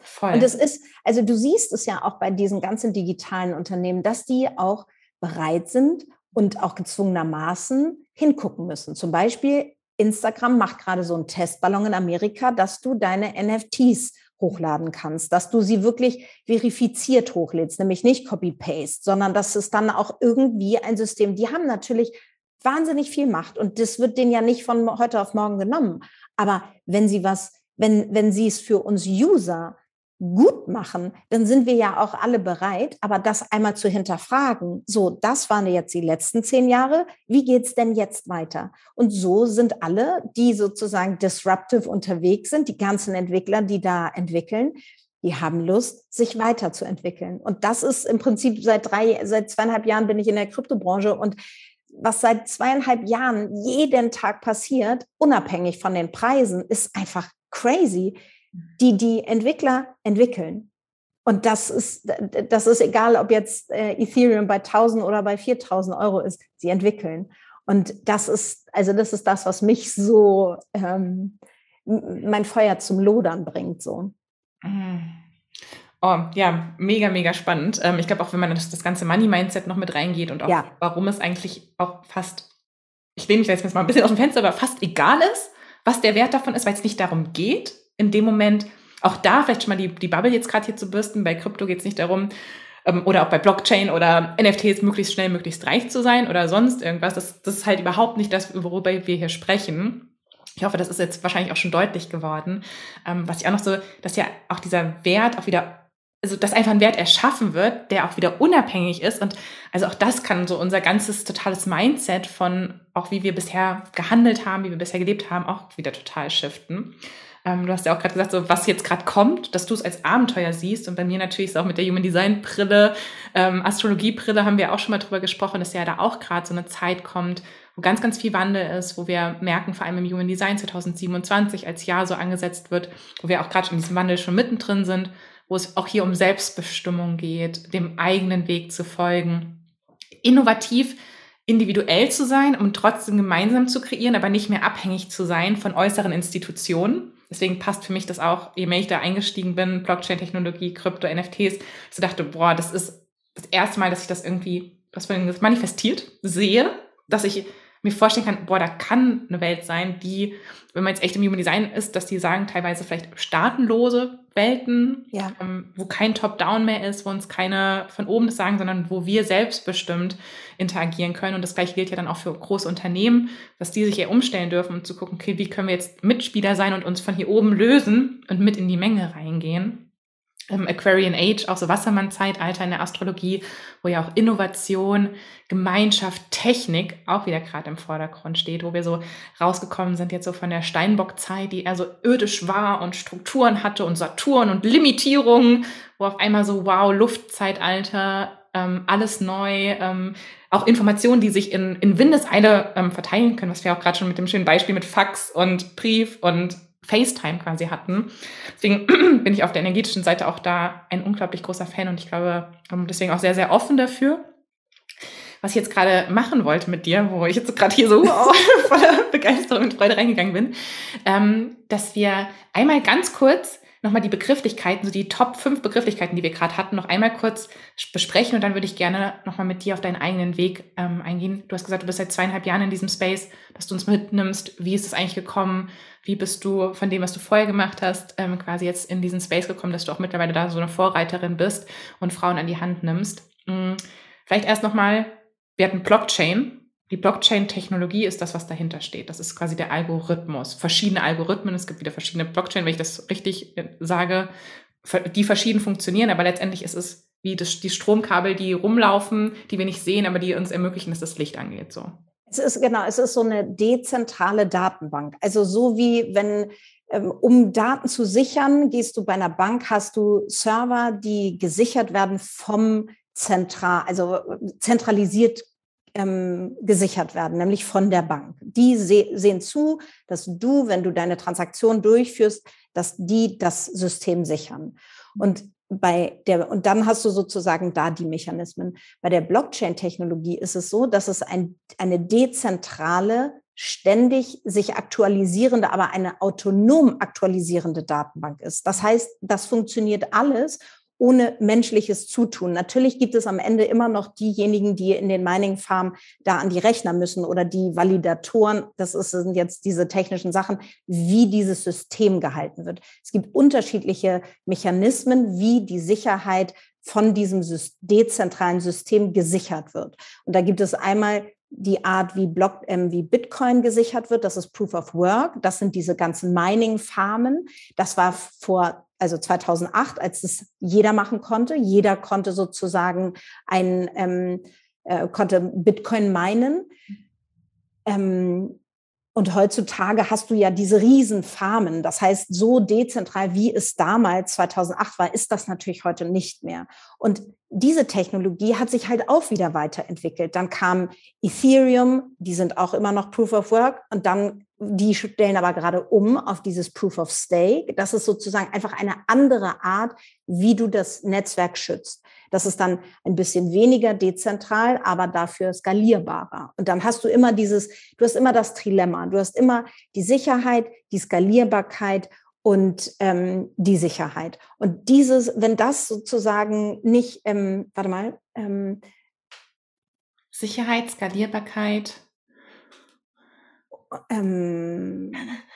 Voll. Und es ist, also du siehst es ja auch bei diesen ganzen digitalen Unternehmen, dass die auch bereit sind und auch gezwungenermaßen hingucken müssen. Zum Beispiel Instagram macht gerade so einen Testballon in Amerika, dass du deine NFTs hochladen kannst, dass du sie wirklich verifiziert hochlädst, nämlich nicht Copy-Paste, sondern dass es dann auch irgendwie ein System, die haben natürlich wahnsinnig viel Macht und das wird denen ja nicht von heute auf morgen genommen. Aber wenn sie was, wenn, wenn sie es für uns User gut machen, dann sind wir ja auch alle bereit, aber das einmal zu hinterfragen. So, das waren jetzt die letzten zehn Jahre. Wie geht's denn jetzt weiter? Und so sind alle, die sozusagen disruptive unterwegs sind, die ganzen Entwickler, die da entwickeln, die haben Lust, sich weiterzuentwickeln. Und das ist im Prinzip seit drei, seit zweieinhalb Jahren bin ich in der Kryptobranche und was seit zweieinhalb Jahren jeden Tag passiert, unabhängig von den Preisen, ist einfach crazy die die Entwickler entwickeln. Und das ist, das ist egal, ob jetzt äh, Ethereum bei 1000 oder bei 4000 Euro ist, sie entwickeln. Und das ist, also das ist das, was mich so, ähm, mein Feuer zum Lodern bringt, so. Oh, ja, mega, mega spannend. Ähm, ich glaube auch, wenn man das, das ganze Money-Mindset noch mit reingeht und auch, ja. warum es eigentlich auch fast, ich lehne mich jetzt mal ein bisschen aus dem Fenster, aber fast egal ist, was der Wert davon ist, weil es nicht darum geht, in dem Moment, auch da vielleicht schon mal die, die Bubble jetzt gerade hier zu bürsten. Bei Krypto geht es nicht darum, ähm, oder auch bei Blockchain oder NFTs möglichst schnell, möglichst reich zu sein oder sonst irgendwas. Das, das ist halt überhaupt nicht das, worüber wir hier sprechen. Ich hoffe, das ist jetzt wahrscheinlich auch schon deutlich geworden. Ähm, was ich auch noch so, dass ja auch dieser Wert auch wieder also dass einfach ein Wert erschaffen wird, der auch wieder unabhängig ist. Und also auch das kann so unser ganzes totales Mindset von auch wie wir bisher gehandelt haben, wie wir bisher gelebt haben, auch wieder total shiften. Ähm, du hast ja auch gerade gesagt, so was jetzt gerade kommt, dass du es als Abenteuer siehst. Und bei mir natürlich ist auch mit der Human Design Brille, ähm, Astrologie Brille haben wir auch schon mal drüber gesprochen, dass ja da auch gerade so eine Zeit kommt, wo ganz, ganz viel Wandel ist, wo wir merken, vor allem im Human Design 2027 als Jahr so angesetzt wird, wo wir auch gerade in diesem Wandel schon mittendrin sind, wo es auch hier um Selbstbestimmung geht, dem eigenen Weg zu folgen, innovativ individuell zu sein, um trotzdem gemeinsam zu kreieren, aber nicht mehr abhängig zu sein von äußeren Institutionen. Deswegen passt für mich das auch, je mehr ich da eingestiegen bin, Blockchain-Technologie, Krypto, NFTs, so dachte, boah, das ist das erste Mal, dass ich das irgendwie, was gesagt, manifestiert sehe, dass ich mir vorstellen kann, boah, da kann eine Welt sein, die, wenn man jetzt echt im Human Design ist, dass die sagen, teilweise vielleicht staatenlose Welten, ja. ähm, wo kein Top-Down mehr ist, wo uns keine von oben das sagen, sondern wo wir selbstbestimmt interagieren können. Und das gleiche gilt ja dann auch für große Unternehmen, dass die sich ja umstellen dürfen, um zu gucken, okay, wie können wir jetzt Mitspieler sein und uns von hier oben lösen und mit in die Menge reingehen ähm, Aquarian Age, auch so Wassermann-Zeitalter in der Astrologie, wo ja auch Innovation, Gemeinschaft, Technik auch wieder gerade im Vordergrund steht, wo wir so rausgekommen sind jetzt so von der Steinbock-Zeit, die eher so irdisch war und Strukturen hatte und Saturn und Limitierungen, wo auf einmal so, wow, Luftzeitalter, ähm, alles neu, ähm, auch Informationen, die sich in, in Windeseile ähm, verteilen können, was wir auch gerade schon mit dem schönen Beispiel mit Fax und Brief und FaceTime quasi hatten. Deswegen bin ich auf der energetischen Seite auch da ein unglaublich großer Fan und ich glaube ähm, deswegen auch sehr, sehr offen dafür. Was ich jetzt gerade machen wollte mit dir, wo ich jetzt gerade hier so voller Begeisterung und Freude reingegangen bin, ähm, dass wir einmal ganz kurz nochmal die Begrifflichkeiten, so die Top 5 Begrifflichkeiten, die wir gerade hatten, noch einmal kurz besprechen und dann würde ich gerne nochmal mit dir auf deinen eigenen Weg ähm, eingehen. Du hast gesagt, du bist seit zweieinhalb Jahren in diesem Space, dass du uns mitnimmst. Wie ist es eigentlich gekommen? Wie bist du von dem, was du vorher gemacht hast, ähm, quasi jetzt in diesen Space gekommen, dass du auch mittlerweile da so eine Vorreiterin bist und Frauen an die Hand nimmst? Mhm. Vielleicht erst nochmal, wir hatten Blockchain die Blockchain-Technologie ist das, was dahinter steht. Das ist quasi der Algorithmus. Verschiedene Algorithmen, es gibt wieder verschiedene Blockchain, wenn ich das richtig äh, sage, die verschieden funktionieren, aber letztendlich ist es wie das, die Stromkabel, die rumlaufen, die wir nicht sehen, aber die uns ermöglichen, dass das Licht angeht. So. Es ist genau, es ist so eine dezentrale Datenbank. Also so wie wenn ähm, um Daten zu sichern, gehst du bei einer Bank, hast du Server, die gesichert werden vom zentral, also zentralisiert ähm, gesichert werden, nämlich von der Bank. Die se sehen zu, dass du, wenn du deine Transaktion durchführst, dass die das System sichern. Und bei der, und dann hast du sozusagen da die Mechanismen. Bei der Blockchain-Technologie ist es so, dass es ein, eine dezentrale, ständig sich aktualisierende, aber eine autonom aktualisierende Datenbank ist. Das heißt, das funktioniert alles ohne menschliches Zutun. Natürlich gibt es am Ende immer noch diejenigen, die in den Mining Farmen da an die Rechner müssen oder die Validatoren. Das ist, sind jetzt diese technischen Sachen, wie dieses System gehalten wird. Es gibt unterschiedliche Mechanismen, wie die Sicherheit von diesem dezentralen System gesichert wird. Und da gibt es einmal die Art, wie Block, ähm, wie Bitcoin gesichert wird. Das ist Proof of Work. Das sind diese ganzen Mining-Farmen. Das war vor also 2008, als es jeder machen konnte. Jeder konnte sozusagen ein, ähm, äh, konnte Bitcoin meinen. Ähm, und heutzutage hast du ja diese Riesenfarmen. Das heißt, so dezentral wie es damals 2008 war, ist das natürlich heute nicht mehr. Und diese Technologie hat sich halt auch wieder weiterentwickelt. Dann kam Ethereum, die sind auch immer noch Proof of Work. Und dann die stellen aber gerade um auf dieses Proof of Stake. Das ist sozusagen einfach eine andere Art, wie du das Netzwerk schützt. Das ist dann ein bisschen weniger dezentral, aber dafür skalierbarer. Und dann hast du immer dieses, du hast immer das Trilemma. Du hast immer die Sicherheit, die Skalierbarkeit und ähm, die Sicherheit. Und dieses, wenn das sozusagen nicht, ähm, warte mal, ähm, Sicherheit, Skalierbarkeit, ähm,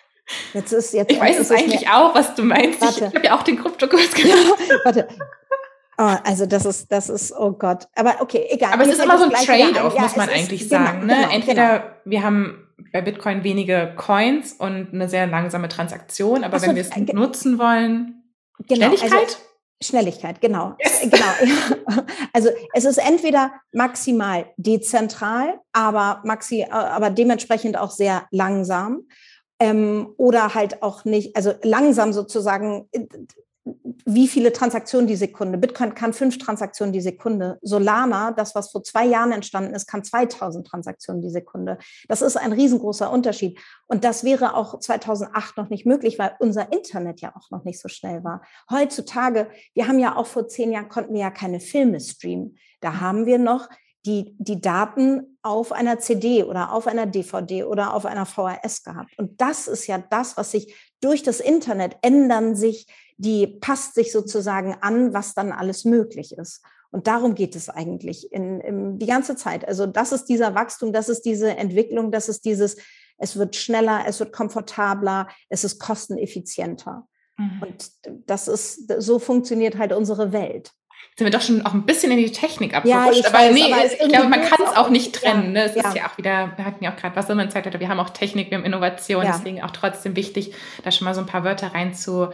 jetzt ist jetzt. Ich weiß es eigentlich mir, auch, was du meinst. Warte. Ich, ich habe ja auch den Kryptokurs gemacht. warte. Oh, also das ist, das ist, oh Gott. Aber okay, egal. Aber es ist immer so ein Trade-off, ja, muss man eigentlich ist, genau, sagen. Genau, ne? Genau, Entweder genau. wir haben bei Bitcoin wenige Coins und eine sehr langsame Transaktion, aber so, wenn wir es äh, nutzen wollen, genau, Schnelligkeit? Also, Schnelligkeit, genau. Yes. Genau. Also es ist entweder maximal dezentral, aber, maxi, aber dementsprechend auch sehr langsam. Ähm, oder halt auch nicht, also langsam sozusagen wie viele Transaktionen die Sekunde. Bitcoin kann fünf Transaktionen die Sekunde. Solana, das, was vor zwei Jahren entstanden ist, kann 2000 Transaktionen die Sekunde. Das ist ein riesengroßer Unterschied. Und das wäre auch 2008 noch nicht möglich, weil unser Internet ja auch noch nicht so schnell war. Heutzutage, wir haben ja auch vor zehn Jahren, konnten wir ja keine Filme streamen. Da haben wir noch die, die Daten auf einer CD oder auf einer DVD oder auf einer VHS gehabt. Und das ist ja das, was sich durch das Internet ändern sich die passt sich sozusagen an, was dann alles möglich ist. Und darum geht es eigentlich in, in, die ganze Zeit. Also das ist dieser Wachstum, das ist diese Entwicklung, das ist dieses, es wird schneller, es wird komfortabler, es ist kosteneffizienter. Mhm. Und das ist, so funktioniert halt unsere Welt sind wir doch schon auch ein bisschen in die Technik abgerutscht. Ja, aber weiß, nee, aber ich glaube, man kann es auch nicht trennen. Ja, ne? Es ja. ist ja auch wieder, wir hatten ja auch gerade, was immer hatte, wir haben auch Technik, wir haben Innovation, deswegen auch trotzdem wichtig, da schon mal so ein paar Wörter reinzu,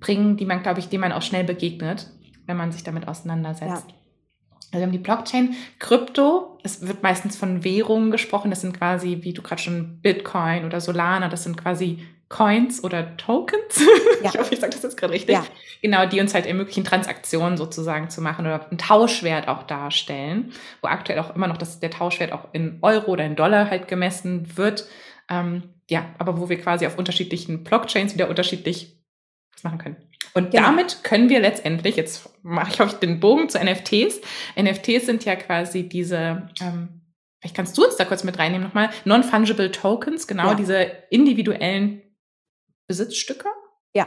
bringen, die man, glaube ich, dem man auch schnell begegnet, wenn man sich damit auseinandersetzt. Ja. Also wir haben die Blockchain, Krypto, es wird meistens von Währungen gesprochen, das sind quasi, wie du gerade schon Bitcoin oder Solana, das sind quasi Coins oder Tokens. Ja. ich hoffe, ich sage das jetzt gerade richtig. Ja. Genau, die uns halt ermöglichen, Transaktionen sozusagen zu machen oder einen Tauschwert auch darstellen, wo aktuell auch immer noch das, der Tauschwert auch in Euro oder in Dollar halt gemessen wird. Ähm, ja, aber wo wir quasi auf unterschiedlichen Blockchains wieder unterschiedlich machen können. Und genau. damit können wir letztendlich, jetzt mache ich euch den Bogen zu NFTs. NFTs sind ja quasi diese, ähm, vielleicht kannst du uns da kurz mit reinnehmen nochmal, Non-Fungible Tokens, genau, ja. diese individuellen Besitzstücke. Ja.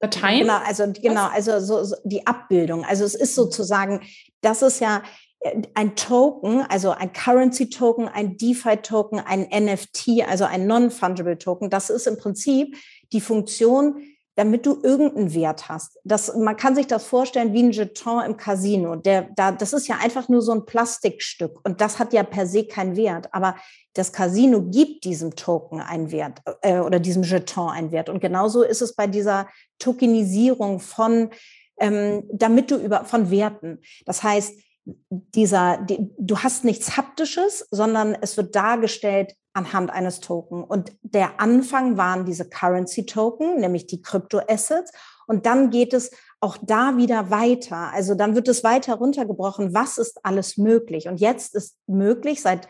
Dateien. Genau, also genau, also so, so die Abbildung. Also es ist sozusagen, das ist ja äh, ein Token, also ein Currency Token, ein DeFi Token, ein NFT, also ein Non-Fungible Token. Das ist im Prinzip die Funktion, damit du irgendeinen Wert hast. Das, man kann sich das vorstellen wie ein Jeton im Casino. Der, da, das ist ja einfach nur so ein Plastikstück und das hat ja per se keinen Wert. Aber das Casino gibt diesem Token einen Wert äh, oder diesem Jeton einen Wert. Und genauso ist es bei dieser Tokenisierung von, ähm, damit du über, von Werten. Das heißt, dieser, die, du hast nichts Haptisches, sondern es wird dargestellt, anhand eines Token. Und der Anfang waren diese Currency Token, nämlich die Kryptoassets. Und dann geht es auch da wieder weiter. Also dann wird es weiter runtergebrochen. Was ist alles möglich? Und jetzt ist möglich seit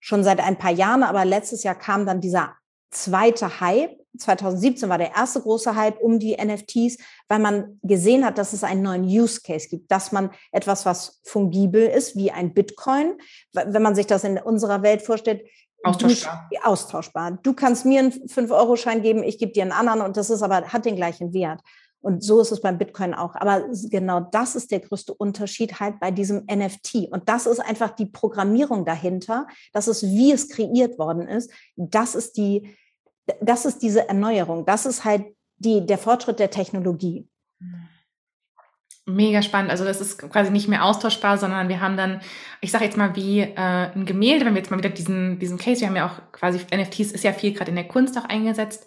schon seit ein paar Jahren, aber letztes Jahr kam dann dieser zweite Hype. 2017 war der erste große Hype um die NFTs, weil man gesehen hat, dass es einen neuen Use Case gibt, dass man etwas, was fungibel ist, wie ein Bitcoin. Wenn man sich das in unserer Welt vorstellt, Austauschbar. Du, austauschbar. Du kannst mir einen 5-Euro-Schein geben, ich gebe dir einen anderen und das ist aber, hat den gleichen Wert. Und so ist es beim Bitcoin auch. Aber genau das ist der größte Unterschied halt bei diesem NFT. Und das ist einfach die Programmierung dahinter. Das ist, wie es kreiert worden ist. Das ist die, das ist diese Erneuerung. Das ist halt die, der Fortschritt der Technologie. Mhm. Mega spannend. Also das ist quasi nicht mehr austauschbar, sondern wir haben dann, ich sage jetzt mal wie äh, ein Gemälde, wenn wir jetzt mal wieder diesen, diesen Case, wir haben ja auch quasi NFTs ist ja viel gerade in der Kunst auch eingesetzt,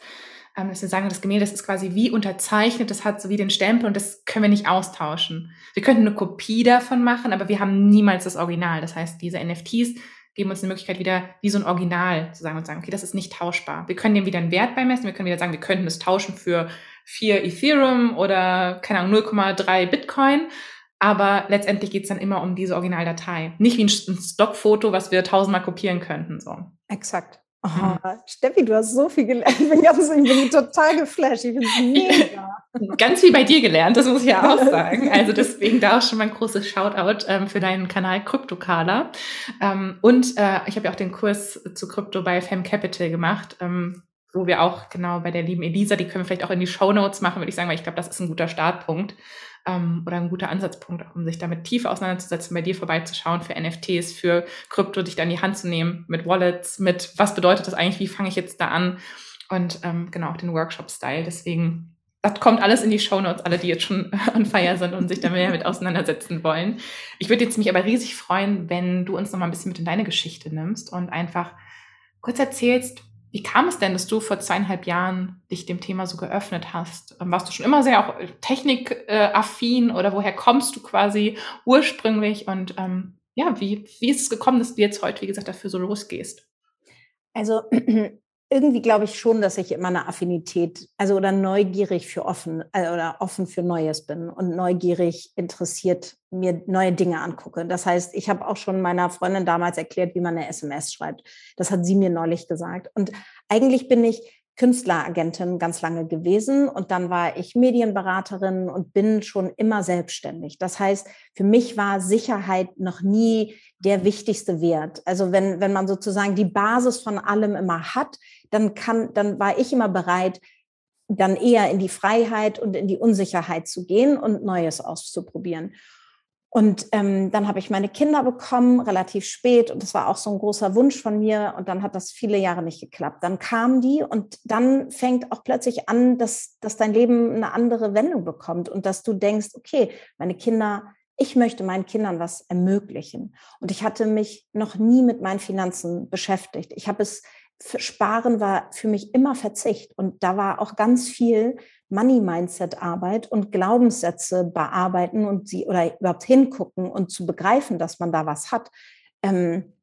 ähm, dass wir sagen, das Gemälde, das ist quasi wie unterzeichnet, das hat so wie den Stempel und das können wir nicht austauschen. Wir könnten eine Kopie davon machen, aber wir haben niemals das Original. Das heißt, diese NFTs geben uns eine Möglichkeit wieder wie so ein Original zu sagen und sagen, okay, das ist nicht tauschbar. Wir können dem wieder einen Wert beimessen, wir können wieder sagen, wir könnten es tauschen für 4 Ethereum oder, keine Ahnung, 0,3 Bitcoin. Aber letztendlich geht es dann immer um diese Originaldatei. Nicht wie ein Stockfoto, was wir tausendmal kopieren könnten. So. Exakt. Oh, mhm. Steffi, du hast so viel gelernt. Ich bin, ganz, ich bin total geflasht. Ich bin mega. Ganz viel bei dir gelernt, das muss ich ja auch sagen. Also deswegen da auch schon mal ein großes Shoutout ähm, für deinen Kanal Kryptokala. Ähm, und äh, ich habe ja auch den Kurs zu Krypto bei Fem Capital gemacht. Ähm, wo wir auch genau bei der lieben Elisa, die können wir vielleicht auch in die Show Notes machen, würde ich sagen, weil ich glaube, das ist ein guter Startpunkt ähm, oder ein guter Ansatzpunkt, um sich damit tiefer auseinanderzusetzen, bei dir vorbeizuschauen für NFTs, für Krypto, dich da in die Hand zu nehmen, mit Wallets, mit was bedeutet das eigentlich, wie fange ich jetzt da an und ähm, genau auch den Workshop-Style. Deswegen, das kommt alles in die Show Notes, alle, die jetzt schon on fire sind und sich da mehr mit auseinandersetzen wollen. Ich würde jetzt mich aber riesig freuen, wenn du uns noch mal ein bisschen mit in deine Geschichte nimmst und einfach kurz erzählst, wie kam es denn, dass du vor zweieinhalb Jahren dich dem Thema so geöffnet hast? Ähm, warst du schon immer sehr auch äh, technikaffin oder woher kommst du quasi ursprünglich? Und ähm, ja, wie, wie ist es gekommen, dass du jetzt heute, wie gesagt, dafür so losgehst? Also irgendwie glaube ich schon, dass ich immer eine Affinität, also oder neugierig für offen äh, oder offen für Neues bin und neugierig interessiert mir neue Dinge angucke. Das heißt, ich habe auch schon meiner Freundin damals erklärt, wie man eine SMS schreibt. Das hat sie mir neulich gesagt. Und eigentlich bin ich Künstleragentin ganz lange gewesen und dann war ich Medienberaterin und bin schon immer selbstständig. Das heißt, für mich war Sicherheit noch nie der wichtigste Wert. Also wenn, wenn man sozusagen die Basis von allem immer hat, dann kann, dann war ich immer bereit, dann eher in die Freiheit und in die Unsicherheit zu gehen und Neues auszuprobieren. Und ähm, dann habe ich meine Kinder bekommen, relativ spät. Und das war auch so ein großer Wunsch von mir. Und dann hat das viele Jahre nicht geklappt. Dann kamen die und dann fängt auch plötzlich an, dass, dass dein Leben eine andere Wendung bekommt und dass du denkst, okay, meine Kinder, ich möchte meinen Kindern was ermöglichen. Und ich hatte mich noch nie mit meinen Finanzen beschäftigt. Ich habe es Sparen war für mich immer Verzicht. Und da war auch ganz viel Money-Mindset-Arbeit und Glaubenssätze bearbeiten und sie oder überhaupt hingucken und zu begreifen, dass man da was hat. Ähm,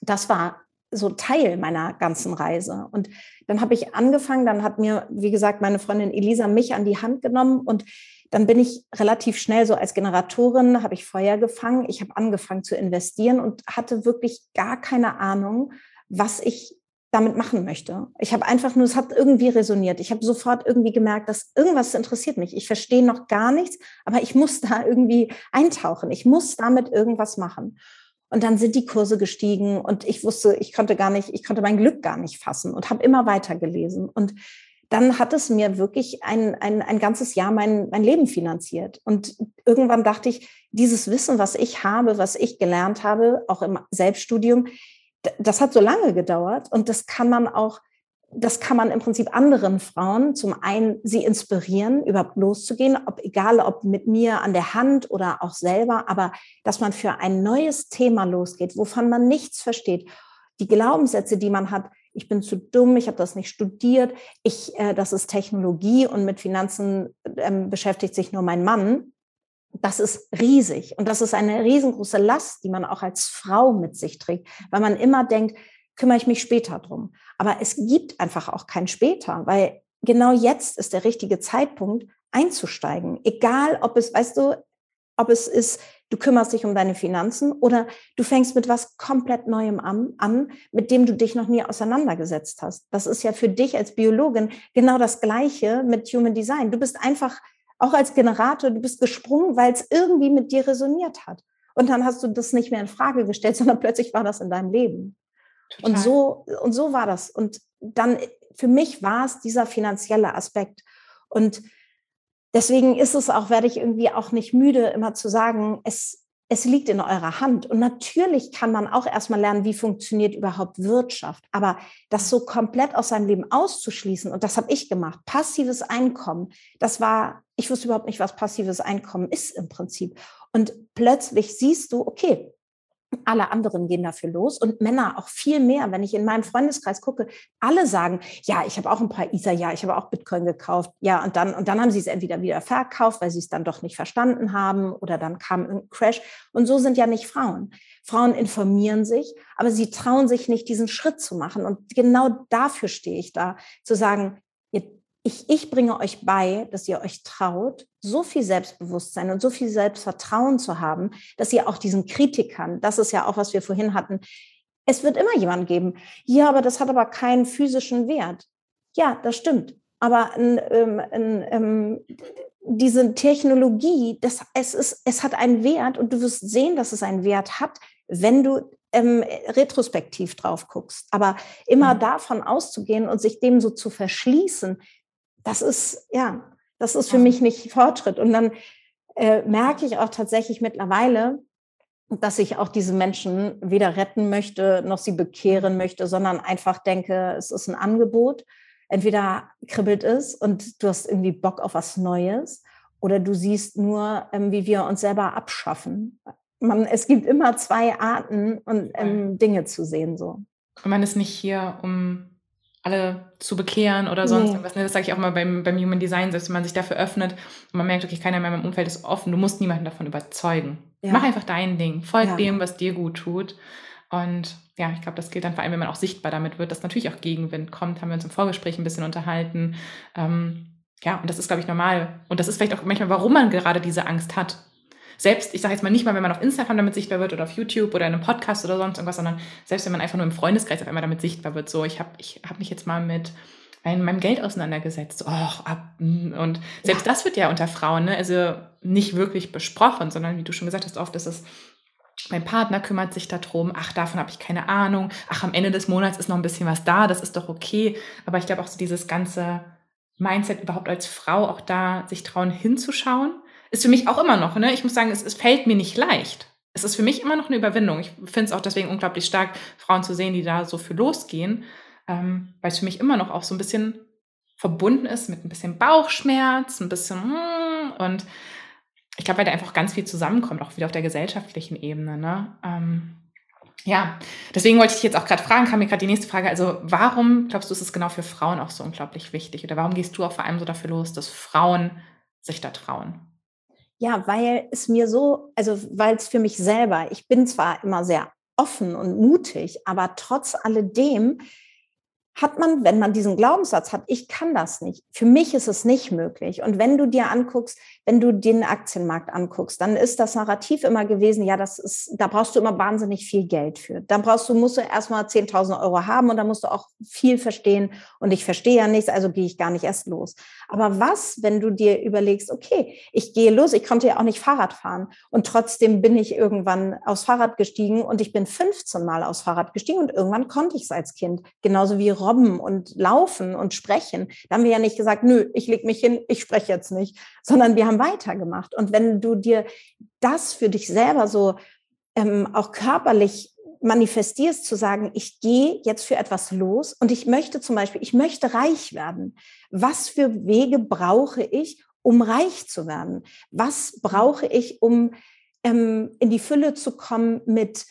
das war so Teil meiner ganzen Reise. Und dann habe ich angefangen, dann hat mir, wie gesagt, meine Freundin Elisa mich an die Hand genommen und dann bin ich relativ schnell so als Generatorin, habe ich Feuer gefangen. Ich habe angefangen zu investieren und hatte wirklich gar keine Ahnung, was ich damit machen möchte. Ich habe einfach nur, es hat irgendwie resoniert. Ich habe sofort irgendwie gemerkt, dass irgendwas interessiert mich. Ich verstehe noch gar nichts, aber ich muss da irgendwie eintauchen. Ich muss damit irgendwas machen. Und dann sind die Kurse gestiegen und ich wusste, ich konnte gar nicht, ich konnte mein Glück gar nicht fassen und habe immer weiter gelesen. Und dann hat es mir wirklich ein, ein, ein ganzes Jahr mein, mein Leben finanziert. Und irgendwann dachte ich, dieses Wissen, was ich habe, was ich gelernt habe, auch im Selbststudium, das hat so lange gedauert und das kann man auch, das kann man im Prinzip anderen Frauen zum einen sie inspirieren, überhaupt loszugehen, ob egal ob mit mir an der Hand oder auch selber, aber dass man für ein neues Thema losgeht, wovon man nichts versteht. Die Glaubenssätze, die man hat, ich bin zu dumm, ich habe das nicht studiert, ich, äh, das ist Technologie und mit Finanzen ähm, beschäftigt sich nur mein Mann. Das ist riesig und das ist eine riesengroße Last, die man auch als Frau mit sich trägt, weil man immer denkt, kümmere ich mich später drum. Aber es gibt einfach auch kein später, weil genau jetzt ist der richtige Zeitpunkt einzusteigen. Egal, ob es, weißt du, ob es ist, du kümmerst dich um deine Finanzen oder du fängst mit was komplett Neuem an, an, mit dem du dich noch nie auseinandergesetzt hast. Das ist ja für dich als Biologin genau das Gleiche mit Human Design. Du bist einfach auch als Generator, du bist gesprungen, weil es irgendwie mit dir resoniert hat. Und dann hast du das nicht mehr in Frage gestellt, sondern plötzlich war das in deinem Leben. Total. Und so, und so war das. Und dann, für mich war es dieser finanzielle Aspekt. Und deswegen ist es auch, werde ich irgendwie auch nicht müde, immer zu sagen, es, es liegt in eurer Hand. Und natürlich kann man auch erstmal lernen, wie funktioniert überhaupt Wirtschaft. Aber das so komplett aus seinem Leben auszuschließen, und das habe ich gemacht, passives Einkommen, das war, ich wusste überhaupt nicht, was passives Einkommen ist im Prinzip. Und plötzlich siehst du, okay, alle anderen gehen dafür los und Männer auch viel mehr. Wenn ich in meinem Freundeskreis gucke, alle sagen, ja, ich habe auch ein paar Ether, ja, ich habe auch Bitcoin gekauft, ja, und dann, und dann haben sie es entweder wieder verkauft, weil sie es dann doch nicht verstanden haben oder dann kam ein Crash. Und so sind ja nicht Frauen. Frauen informieren sich, aber sie trauen sich nicht, diesen Schritt zu machen. Und genau dafür stehe ich da, zu sagen, ich, ich bringe euch bei, dass ihr euch traut, so viel Selbstbewusstsein und so viel Selbstvertrauen zu haben, dass ihr auch diesen Kritikern, das ist ja auch, was wir vorhin hatten, es wird immer jemand geben. Ja, aber das hat aber keinen physischen Wert. Ja, das stimmt. Aber ähm, ähm, diese Technologie, das, es, ist, es hat einen Wert und du wirst sehen, dass es einen Wert hat, wenn du ähm, retrospektiv drauf guckst. Aber immer mhm. davon auszugehen und sich dem so zu verschließen, das ist, ja, das ist für mich nicht Fortschritt. Und dann äh, merke ich auch tatsächlich mittlerweile, dass ich auch diese Menschen weder retten möchte, noch sie bekehren möchte, sondern einfach denke, es ist ein Angebot. Entweder kribbelt es und du hast irgendwie Bock auf was Neues oder du siehst nur, ähm, wie wir uns selber abschaffen. Man, es gibt immer zwei Arten, und, ähm, Dinge zu sehen. So. Und man ist nicht hier, um alle zu bekehren oder sonst nee. irgendwas. Ne? Das sage ich auch mal beim, beim Human Design, selbst wenn man sich dafür öffnet und man merkt, okay, keiner mehr in meinem Umfeld ist offen, du musst niemanden davon überzeugen. Ja. Mach einfach dein Ding, folg ja. dem, was dir gut tut. Und ja, ich glaube, das gilt dann vor allem, wenn man auch sichtbar damit wird, dass natürlich auch Gegenwind kommt, haben wir uns im Vorgespräch ein bisschen unterhalten. Ähm, ja, und das ist, glaube ich, normal. Und das ist vielleicht auch manchmal, warum man gerade diese Angst hat selbst, ich sage jetzt mal nicht mal, wenn man auf Instagram damit sichtbar wird oder auf YouTube oder in einem Podcast oder sonst irgendwas, sondern selbst wenn man einfach nur im Freundeskreis auf einmal damit sichtbar wird. So, ich habe ich hab mich jetzt mal mit meinem Geld auseinandergesetzt. Oh, ab, mm, und selbst ja. das wird ja unter Frauen, ne? also nicht wirklich besprochen, sondern wie du schon gesagt hast, oft ist es mein Partner kümmert sich darum, ach, davon habe ich keine Ahnung, ach, am Ende des Monats ist noch ein bisschen was da, das ist doch okay. Aber ich glaube auch so dieses ganze Mindset überhaupt als Frau auch da, sich trauen hinzuschauen ist für mich auch immer noch, ne? ich muss sagen, es, es fällt mir nicht leicht. Es ist für mich immer noch eine Überwindung. Ich finde es auch deswegen unglaublich stark, Frauen zu sehen, die da so für losgehen, ähm, weil es für mich immer noch auch so ein bisschen verbunden ist mit ein bisschen Bauchschmerz, ein bisschen hm, und ich glaube, weil da einfach ganz viel zusammenkommt, auch wieder auf der gesellschaftlichen Ebene. Ne? Ähm, ja, deswegen wollte ich dich jetzt auch gerade fragen, kam mir gerade die nächste Frage. Also, warum glaubst du, ist es genau für Frauen auch so unglaublich wichtig? Oder warum gehst du auch vor allem so dafür los, dass Frauen sich da trauen? Ja, weil es mir so, also weil es für mich selber, ich bin zwar immer sehr offen und mutig, aber trotz alledem hat man, wenn man diesen Glaubenssatz hat, ich kann das nicht. Für mich ist es nicht möglich. Und wenn du dir anguckst, wenn du den Aktienmarkt anguckst, dann ist das Narrativ immer gewesen, ja, das ist, da brauchst du immer wahnsinnig viel Geld für. Dann brauchst du, musst du erstmal 10.000 Euro haben und dann musst du auch viel verstehen. Und ich verstehe ja nichts, also gehe ich gar nicht erst los. Aber was, wenn du dir überlegst, okay, ich gehe los, ich konnte ja auch nicht Fahrrad fahren und trotzdem bin ich irgendwann aufs Fahrrad gestiegen und ich bin 15 Mal aufs Fahrrad gestiegen und irgendwann konnte ich es als Kind. Genauso wie Robben und Laufen und Sprechen. Da haben wir ja nicht gesagt, nö, ich leg mich hin, ich spreche jetzt nicht, sondern wir haben weitergemacht. Und wenn du dir das für dich selber so ähm, auch körperlich manifestierst, zu sagen, ich gehe jetzt für etwas los und ich möchte zum Beispiel, ich möchte reich werden. Was für Wege brauche ich, um reich zu werden? Was brauche ich, um ähm, in die Fülle zu kommen mit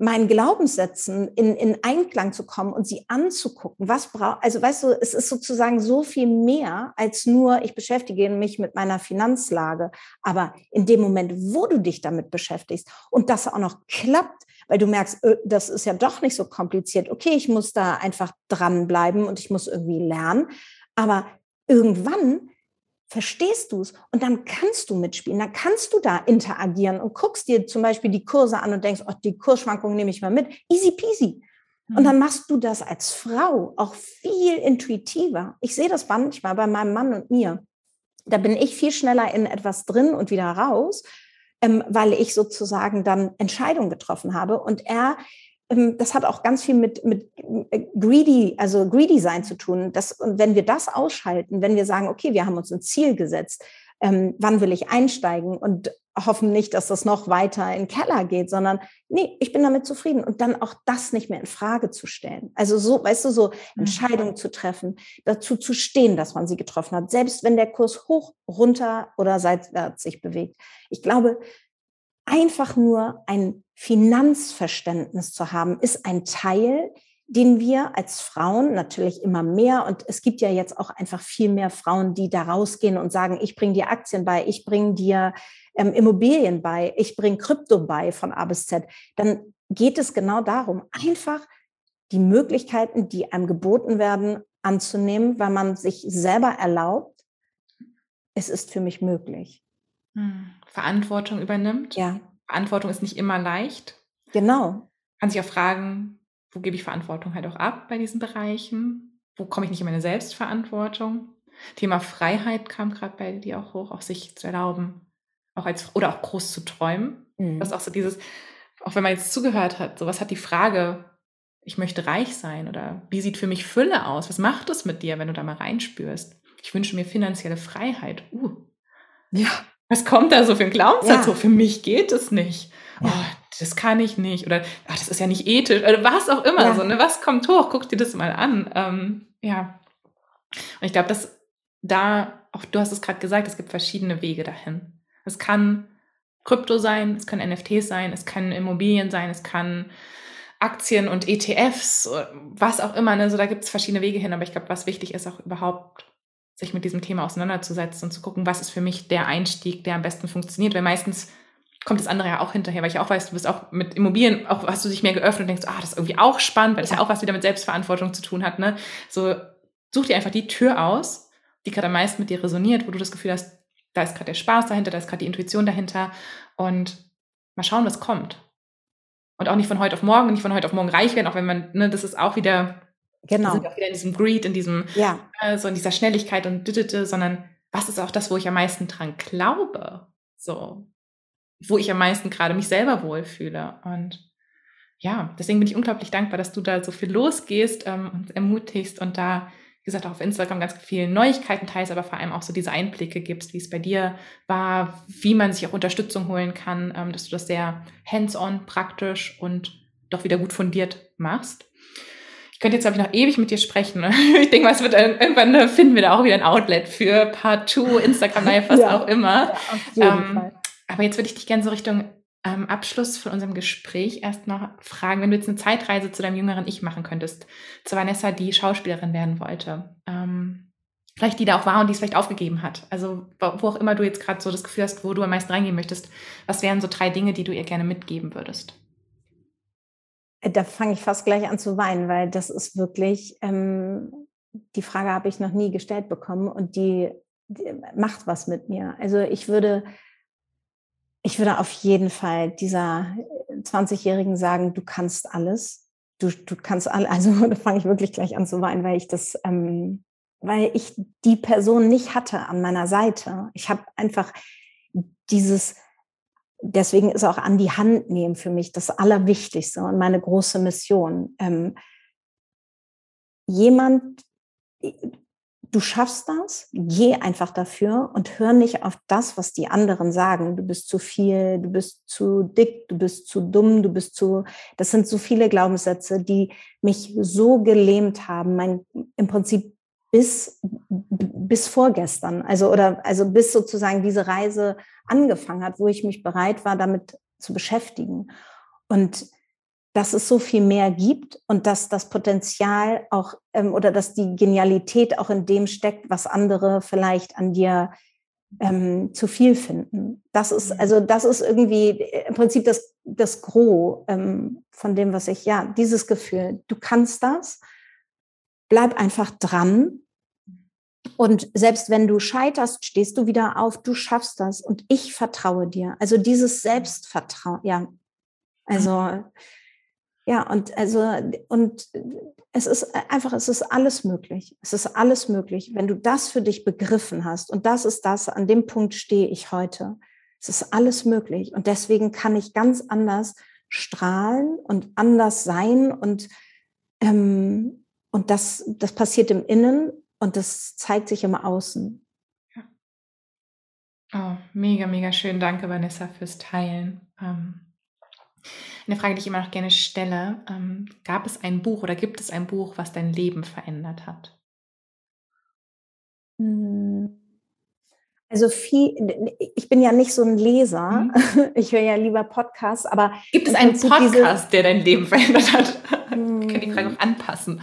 meinen Glaubenssätzen in, in Einklang zu kommen und sie anzugucken. Was braucht, also weißt du, es ist sozusagen so viel mehr als nur, ich beschäftige mich mit meiner Finanzlage. Aber in dem Moment, wo du dich damit beschäftigst und das auch noch klappt, weil du merkst, äh, das ist ja doch nicht so kompliziert. Okay, ich muss da einfach dranbleiben und ich muss irgendwie lernen. Aber irgendwann verstehst du es und dann kannst du mitspielen, dann kannst du da interagieren und guckst dir zum Beispiel die Kurse an und denkst, oh, die Kursschwankungen nehme ich mal mit, easy peasy. Und dann mhm. machst du das als Frau auch viel intuitiver. Ich sehe das manchmal bei meinem Mann und mir. Da bin ich viel schneller in etwas drin und wieder raus, ähm, weil ich sozusagen dann Entscheidungen getroffen habe und er das hat auch ganz viel mit, mit äh, greedy, also greedy sein zu tun. Das, und wenn wir das ausschalten, wenn wir sagen, okay, wir haben uns ein Ziel gesetzt, ähm, wann will ich einsteigen und hoffen nicht, dass das noch weiter in den Keller geht, sondern nee, ich bin damit zufrieden und dann auch das nicht mehr in Frage zu stellen. Also so, weißt du, so mhm. Entscheidungen zu treffen, dazu zu stehen, dass man sie getroffen hat, selbst wenn der Kurs hoch, runter oder seitwärts sich bewegt. Ich glaube, einfach nur ein Finanzverständnis zu haben, ist ein Teil, den wir als Frauen natürlich immer mehr, und es gibt ja jetzt auch einfach viel mehr Frauen, die da rausgehen und sagen, ich bringe dir Aktien bei, ich bringe dir ähm, Immobilien bei, ich bringe Krypto bei von A bis Z, dann geht es genau darum, einfach die Möglichkeiten, die einem geboten werden, anzunehmen, weil man sich selber erlaubt, es ist für mich möglich. Hm. Verantwortung übernimmt. Ja. Verantwortung ist nicht immer leicht. Genau. Kann sich auch fragen, wo gebe ich Verantwortung halt auch ab bei diesen Bereichen? Wo komme ich nicht in meine Selbstverantwortung? Thema Freiheit kam gerade bei dir auch hoch, auch sich zu erlauben, auch als oder auch groß zu träumen. Mhm. Das ist auch so dieses, auch wenn man jetzt zugehört hat, so was hat die Frage, ich möchte reich sein oder wie sieht für mich Fülle aus? Was macht es mit dir, wenn du da mal reinspürst? Ich wünsche mir finanzielle Freiheit. Uh. Ja was kommt da so für ein Glaubenssatz? Ja. So, für mich geht es nicht. Ja. Oh, das kann ich nicht. Oder ach, das ist ja nicht ethisch. Oder was auch immer. Ja. So, ne? Was kommt hoch? Guck dir das mal an. Ähm, ja. Und ich glaube, dass da, auch du hast es gerade gesagt, es gibt verschiedene Wege dahin. Es kann Krypto sein, es können NFTs sein, es können Immobilien sein, es kann Aktien und ETFs, was auch immer. Ne? So, da gibt es verschiedene Wege hin. Aber ich glaube, was wichtig ist, auch überhaupt sich mit diesem Thema auseinanderzusetzen und zu gucken, was ist für mich der Einstieg, der am besten funktioniert, weil meistens kommt das andere ja auch hinterher, weil ich auch weiß, du bist auch mit Immobilien, auch hast du dich mehr geöffnet und denkst, ah, das ist irgendwie auch spannend, weil das ja, ja auch was wieder mit Selbstverantwortung zu tun hat, ne? So, such dir einfach die Tür aus, die gerade am meisten mit dir resoniert, wo du das Gefühl hast, da ist gerade der Spaß dahinter, da ist gerade die Intuition dahinter und mal schauen, was kommt. Und auch nicht von heute auf morgen, nicht von heute auf morgen reich werden, auch wenn man, ne, das ist auch wieder Genau. Sind auch wieder in diesem Greed, in diesem, ja. äh, so in dieser Schnelligkeit und düdete, sondern was ist auch das, wo ich am meisten dran glaube? So, wo ich am meisten gerade mich selber wohlfühle. Und ja, deswegen bin ich unglaublich dankbar, dass du da so viel losgehst ähm, und ermutigst und da, wie gesagt, auch auf Instagram ganz viele Neuigkeiten teilst, aber vor allem auch so diese Einblicke gibst, wie es bei dir war, wie man sich auch Unterstützung holen kann, ähm, dass du das sehr hands-on, praktisch und doch wieder gut fundiert machst. Ich könnte jetzt, glaube ich, noch ewig mit dir sprechen. Ich denke mal, es wird irgendwann finden wir da auch wieder ein Outlet für Part 2, Instagram Live, was ja, auch immer. Ja, ähm, aber jetzt würde ich dich gerne so Richtung ähm, Abschluss von unserem Gespräch erst noch fragen, wenn du jetzt eine Zeitreise zu deinem jüngeren Ich machen könntest, zu Vanessa, die Schauspielerin werden wollte. Ähm, vielleicht die da auch war und die es vielleicht aufgegeben hat. Also wo auch immer du jetzt gerade so das Gefühl hast, wo du am meisten reingehen möchtest, was wären so drei Dinge, die du ihr gerne mitgeben würdest? Da fange ich fast gleich an zu weinen, weil das ist wirklich, ähm, die Frage habe ich noch nie gestellt bekommen und die, die macht was mit mir. Also ich würde, ich würde auf jeden Fall dieser 20-Jährigen sagen, du kannst alles. Du, du kannst alles, also da fange ich wirklich gleich an zu weinen, weil ich das, ähm, weil ich die Person nicht hatte an meiner Seite. Ich habe einfach dieses, deswegen ist auch an die Hand nehmen für mich das Allerwichtigste und meine große Mission. Ähm, jemand, du schaffst das, geh einfach dafür und hör nicht auf das, was die anderen sagen. Du bist zu viel, du bist zu dick, du bist zu dumm, du bist zu, das sind so viele Glaubenssätze, die mich so gelähmt haben, mein, im Prinzip bis, bis vorgestern, also, oder, also bis sozusagen diese Reise angefangen hat, wo ich mich bereit war, damit zu beschäftigen. Und dass es so viel mehr gibt und dass das Potenzial auch ähm, oder dass die Genialität auch in dem steckt, was andere vielleicht an dir ähm, zu viel finden. Das ist mhm. also das ist irgendwie äh, im Prinzip das das Gros ähm, von dem, was ich ja dieses Gefühl. Du kannst das. Bleib einfach dran. Und selbst wenn du scheiterst, stehst du wieder auf, du schaffst das und ich vertraue dir. Also dieses Selbstvertrauen, ja. Also ja, und also, und es ist einfach, es ist alles möglich. Es ist alles möglich. Wenn du das für dich begriffen hast, und das ist das, an dem Punkt stehe ich heute. Es ist alles möglich. Und deswegen kann ich ganz anders strahlen und anders sein. Und, ähm, und das, das passiert im Innen und das zeigt sich im Außen. Oh, mega, mega schön. Danke, Vanessa, fürs Teilen. Ähm eine Frage, die ich immer noch gerne stelle. Ähm, gab es ein Buch oder gibt es ein Buch, was dein Leben verändert hat? Hm. Also viel, ich bin ja nicht so ein Leser. Mhm. Ich höre ja lieber Podcasts, aber. Gibt es einen Podcast, der dein Leben verändert hat? Ich kann die Frage auch hm. anpassen.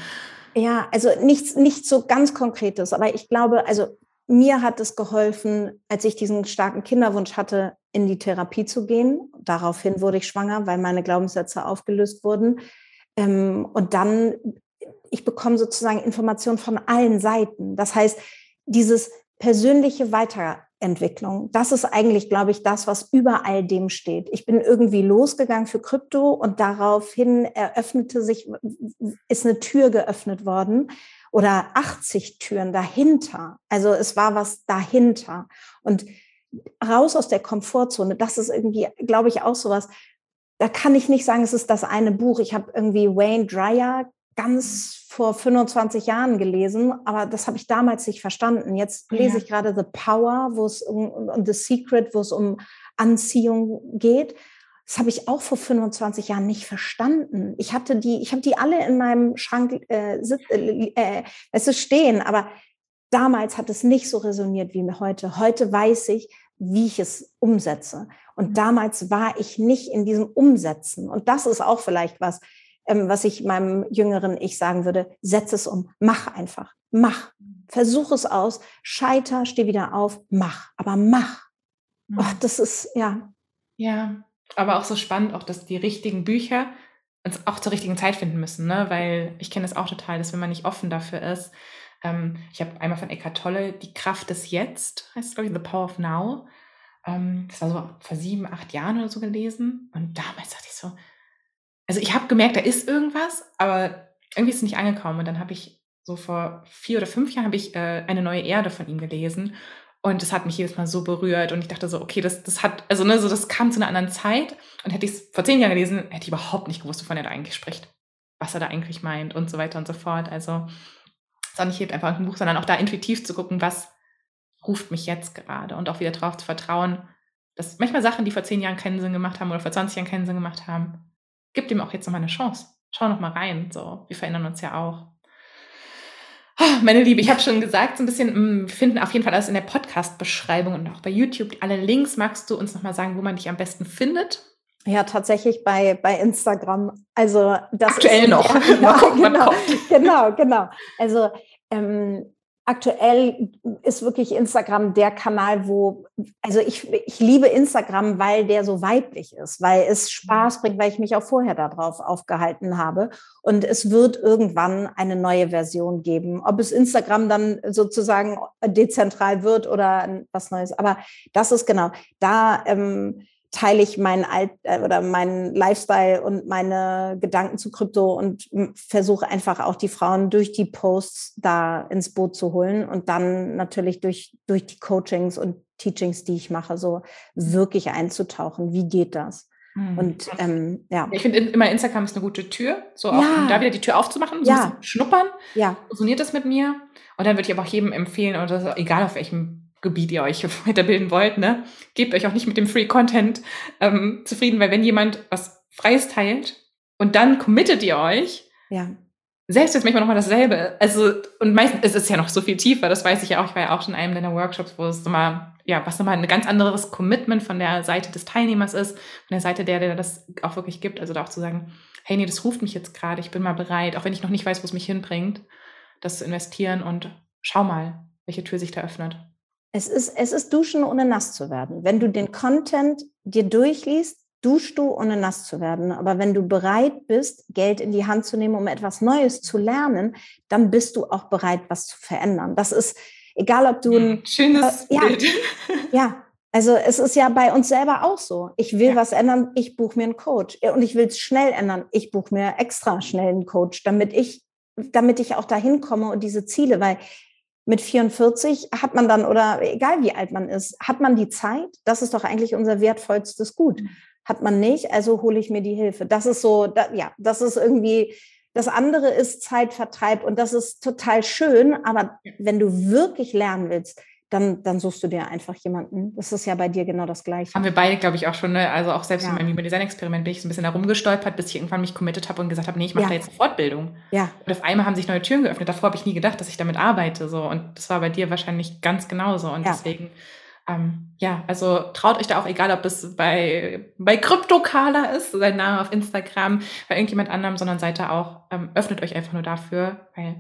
Ja, also nichts, nichts so ganz Konkretes, aber ich glaube, also mir hat es geholfen, als ich diesen starken Kinderwunsch hatte, in die Therapie zu gehen. Daraufhin wurde ich schwanger, weil meine Glaubenssätze aufgelöst wurden. Ähm, und dann, ich bekomme sozusagen Informationen von allen Seiten. Das heißt, dieses persönliche Weiterentwicklung, das ist eigentlich, glaube ich, das, was über all dem steht. Ich bin irgendwie losgegangen für Krypto und daraufhin eröffnete sich, ist eine Tür geöffnet worden oder 80 Türen dahinter. Also es war was dahinter. Und raus aus der Komfortzone, das ist irgendwie, glaube ich, auch sowas. Da kann ich nicht sagen, es ist das eine Buch. Ich habe irgendwie Wayne Dryer ganz vor 25 Jahren gelesen, aber das habe ich damals nicht verstanden. Jetzt lese ja. ich gerade The Power, wo es um, um The Secret, wo es um Anziehung geht. Das habe ich auch vor 25 Jahren nicht verstanden. Ich hatte die, ich habe die alle in meinem Schrank äh, äh, äh, es ist stehen, aber damals hat es nicht so resoniert wie heute. Heute weiß ich, wie ich es umsetze. Und damals war ich nicht in diesem Umsetzen. Und das ist auch vielleicht was, ähm, was ich meinem jüngeren Ich sagen würde. Setz es um. Mach einfach. Mach. Mhm. Versuch es aus. Scheiter, steh wieder auf. Mach. Aber mach. Oh, das ist, ja. Ja, aber auch so spannend, auch dass die richtigen Bücher uns auch zur richtigen Zeit finden müssen, ne? weil ich kenne das auch total, dass wenn man nicht offen dafür ist, ähm, ich habe einmal von Eckhart Tolle Die Kraft des Jetzt, heißt es glaube ich, The Power of Now. Ähm, das war so vor sieben, acht Jahren oder so gelesen und damals dachte ich so, also ich habe gemerkt, da ist irgendwas, aber irgendwie ist es nicht angekommen. Und dann habe ich so vor vier oder fünf Jahren habe ich äh, eine neue Erde von ihm gelesen. Und das hat mich jedes Mal so berührt. Und ich dachte so, okay, das, das hat, also ne, so das kam zu einer anderen Zeit. Und hätte ich es vor zehn Jahren gelesen, hätte ich überhaupt nicht gewusst, wovon er da eigentlich spricht, was er da eigentlich meint und so weiter und so fort. Also es ist auch nicht einfach ein Buch, sondern auch da intuitiv zu gucken, was ruft mich jetzt gerade? Und auch wieder darauf zu vertrauen, dass manchmal Sachen, die vor zehn Jahren keinen Sinn gemacht haben oder vor 20 Jahren keinen Sinn gemacht haben, gibt ihm auch jetzt nochmal eine Chance. Schau noch mal rein, so, wir verändern uns ja auch. Meine Liebe, ich habe schon gesagt, so ein bisschen, mm, wir finden auf jeden Fall alles in der Podcast-Beschreibung und auch bei YouTube. Alle Links magst du uns nochmal sagen, wo man dich am besten findet? Ja, tatsächlich bei, bei Instagram. Also das aktuell ist, noch. Ja, genau, genau, genau, genau. Also ähm, aktuell ist wirklich Instagram der Kanal, wo, also ich, ich liebe Instagram, weil der so weiblich ist, weil es Spaß bringt, weil ich mich auch vorher darauf aufgehalten habe. Und es wird irgendwann eine neue Version geben. Ob es Instagram dann sozusagen dezentral wird oder was Neues. Aber das ist genau, da ähm, teile ich meinen Alt äh, oder meinen Lifestyle und meine Gedanken zu Krypto und versuche einfach auch die Frauen durch die Posts da ins Boot zu holen und dann natürlich durch, durch die Coachings und Teachings, die ich mache, so wirklich einzutauchen. Wie geht das? Mhm. Und ähm, ja. Ich finde immer Instagram ist eine gute Tür, so auch ja. um da wieder die Tür aufzumachen, so ja. ein bisschen schnuppern. Ja. Funktioniert das mit mir? Und dann würde ich aber auch jedem empfehlen, oder egal auf welchem Gebiet ihr euch weiterbilden wollt, ne? Gebt euch auch nicht mit dem Free Content ähm, zufrieden, weil wenn jemand was Freies teilt und dann committet ihr euch, ja. selbst jetzt manchmal nochmal dasselbe. Also, und meistens ist es ja noch so viel tiefer, das weiß ich ja auch. Ich war ja auch schon in einem deiner Workshops, wo es nochmal, ja, was nochmal ein ganz anderes Commitment von der Seite des Teilnehmers ist, von der Seite der, der das auch wirklich gibt. Also da auch zu sagen, hey, nee, das ruft mich jetzt gerade, ich bin mal bereit, auch wenn ich noch nicht weiß, wo es mich hinbringt, das zu investieren und schau mal, welche Tür sich da öffnet. Es ist, es ist Duschen, ohne nass zu werden. Wenn du den Content dir durchliest, duschst du, ohne nass zu werden. Aber wenn du bereit bist, Geld in die Hand zu nehmen, um etwas Neues zu lernen, dann bist du auch bereit, was zu verändern. Das ist egal, ob du ein hm, schönes äh, ja, Bild. Ja, also es ist ja bei uns selber auch so. Ich will ja. was ändern, ich buche mir einen Coach. Und ich will es schnell ändern, ich buche mir extra schnell einen Coach, damit ich, damit ich auch dahin komme und diese Ziele, weil mit 44 hat man dann, oder egal wie alt man ist, hat man die Zeit? Das ist doch eigentlich unser wertvollstes Gut. Mhm. Hat man nicht, also hole ich mir die Hilfe. Das ist so, da, ja, das ist irgendwie, das andere ist Zeitvertreib und das ist total schön, aber wenn du wirklich lernen willst, dann, dann suchst du dir einfach jemanden. Das ist ja bei dir genau das Gleiche. Haben wir beide, glaube ich, auch schon, ne? also auch selbst ja. in meinem Human Design Experiment bin ich so ein bisschen herumgestolpert, bis ich irgendwann mich committed habe und gesagt habe, nee, ich mache ja. da jetzt eine Fortbildung. Ja. Und auf einmal haben sich neue Türen geöffnet. Davor habe ich nie gedacht, dass ich damit arbeite. So. Und das war bei dir wahrscheinlich ganz genauso. Und ja. deswegen, ähm, ja, also traut euch da auch, egal ob es bei, bei CryptoKala ist, sein Name auf Instagram, bei irgendjemand anderem, sondern seid da auch, ähm, öffnet euch einfach nur dafür, weil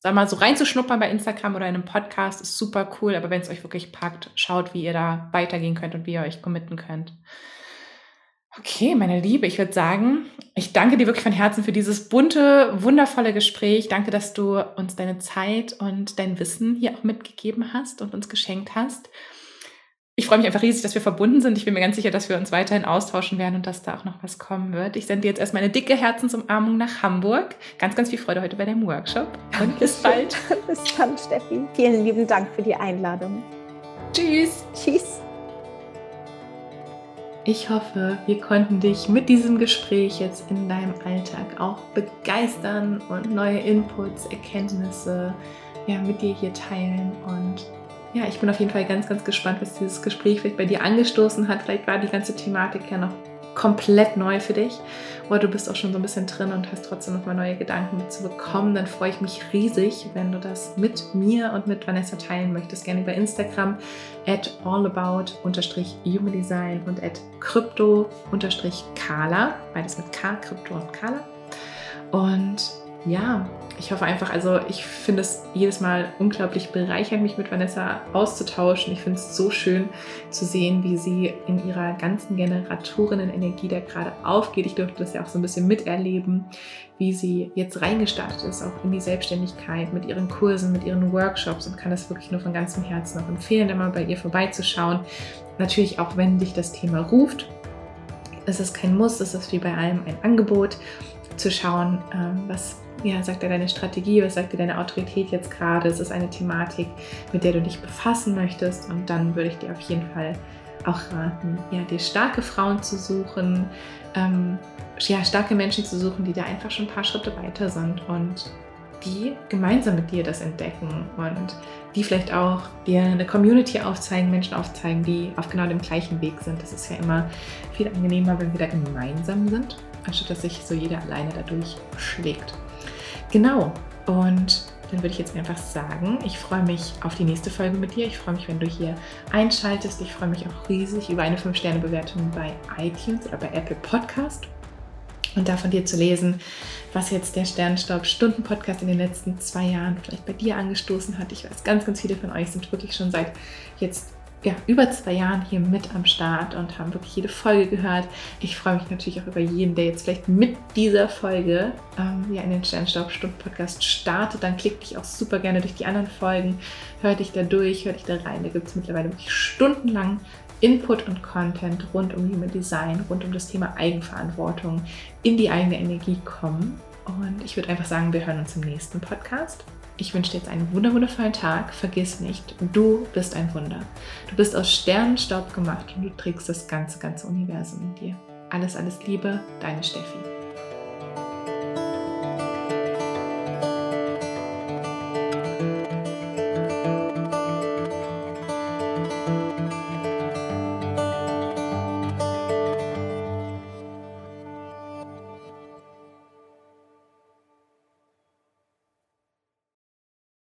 sag mal, so reinzuschnuppern bei Instagram oder in einem Podcast ist super cool, aber wenn es euch wirklich packt, schaut, wie ihr da weitergehen könnt und wie ihr euch committen könnt. Okay, meine Liebe, ich würde sagen, ich danke dir wirklich von Herzen für dieses bunte, wundervolle Gespräch. Danke, dass du uns deine Zeit und dein Wissen hier auch mitgegeben hast und uns geschenkt hast ich freue mich einfach riesig, dass wir verbunden sind. Ich bin mir ganz sicher, dass wir uns weiterhin austauschen werden und dass da auch noch was kommen wird. Ich sende dir jetzt erstmal eine dicke Herzensumarmung nach Hamburg. Ganz, ganz viel Freude heute bei deinem Workshop. Und bis bald. bis dann, Steffi. Vielen lieben Dank für die Einladung. Tschüss. Tschüss. Ich hoffe, wir konnten dich mit diesem Gespräch jetzt in deinem Alltag auch begeistern und neue Inputs, Erkenntnisse ja, mit dir hier teilen und ja, ich bin auf jeden Fall ganz, ganz gespannt, was dieses Gespräch vielleicht bei dir angestoßen hat. Vielleicht war die ganze Thematik ja noch komplett neu für dich oder du bist auch schon so ein bisschen drin und hast trotzdem noch mal neue Gedanken mitzubekommen, dann freue ich mich riesig, wenn du das mit mir und mit Vanessa teilen möchtest. Gerne über Instagram at allabout-humandesign und at crypto-kala, beides mit K, Krypto und Kala. Und ja, ich hoffe einfach, also ich finde es jedes Mal unglaublich bereichernd, mich mit Vanessa auszutauschen. Ich finde es so schön zu sehen, wie sie in ihrer ganzen Generatorinnen-Energie da gerade aufgeht. Ich durfte das ja auch so ein bisschen miterleben, wie sie jetzt reingestartet ist, auch in die Selbstständigkeit mit ihren Kursen, mit ihren Workshops und kann das wirklich nur von ganzem Herzen auch empfehlen, da mal bei ihr vorbeizuschauen. Natürlich auch, wenn dich das Thema ruft. Es ist kein Muss, es ist wie bei allem ein Angebot zu schauen, ähm, was ja, sagt dir deine Strategie, was sagt dir deine Autorität jetzt gerade? Es ist eine Thematik, mit der du dich befassen möchtest und dann würde ich dir auf jeden Fall auch raten, ja, dir starke Frauen zu suchen, ähm, ja, starke Menschen zu suchen, die da einfach schon ein paar Schritte weiter sind und die gemeinsam mit dir das entdecken und die vielleicht auch dir eine Community aufzeigen, Menschen aufzeigen, die auf genau dem gleichen Weg sind. Das ist ja immer viel angenehmer, wenn wir da gemeinsam sind, anstatt dass sich so jeder alleine dadurch schlägt. Genau. Und dann würde ich jetzt einfach sagen, ich freue mich auf die nächste Folge mit dir. Ich freue mich, wenn du hier einschaltest. Ich freue mich auch riesig über eine 5-Sterne-Bewertung bei iTunes oder bei Apple Podcast. und da von dir zu lesen, was jetzt der Sternstaub-Stunden-Podcast in den letzten zwei Jahren vielleicht bei dir angestoßen hat. Ich weiß, ganz, ganz viele von euch sind wirklich schon seit jetzt ja, über zwei Jahren hier mit am Start und haben wirklich jede Folge gehört. Ich freue mich natürlich auch über jeden, der jetzt vielleicht mit dieser Folge ähm, ja, in den Sternstaub-Stunden-Podcast startet. Dann klick dich auch super gerne durch die anderen Folgen, hör dich da durch, hör dich da rein. Da gibt es mittlerweile wirklich stundenlang Input und Content rund um Human Design, rund um das Thema Eigenverantwortung, in die eigene Energie kommen. Und ich würde einfach sagen, wir hören uns im nächsten Podcast. Ich wünsche dir jetzt einen wundervollen Tag. Vergiss nicht, du bist ein Wunder. Du bist aus Sternenstaub gemacht und du trägst das ganze, ganze Universum in dir. Alles, alles Liebe, deine Steffi.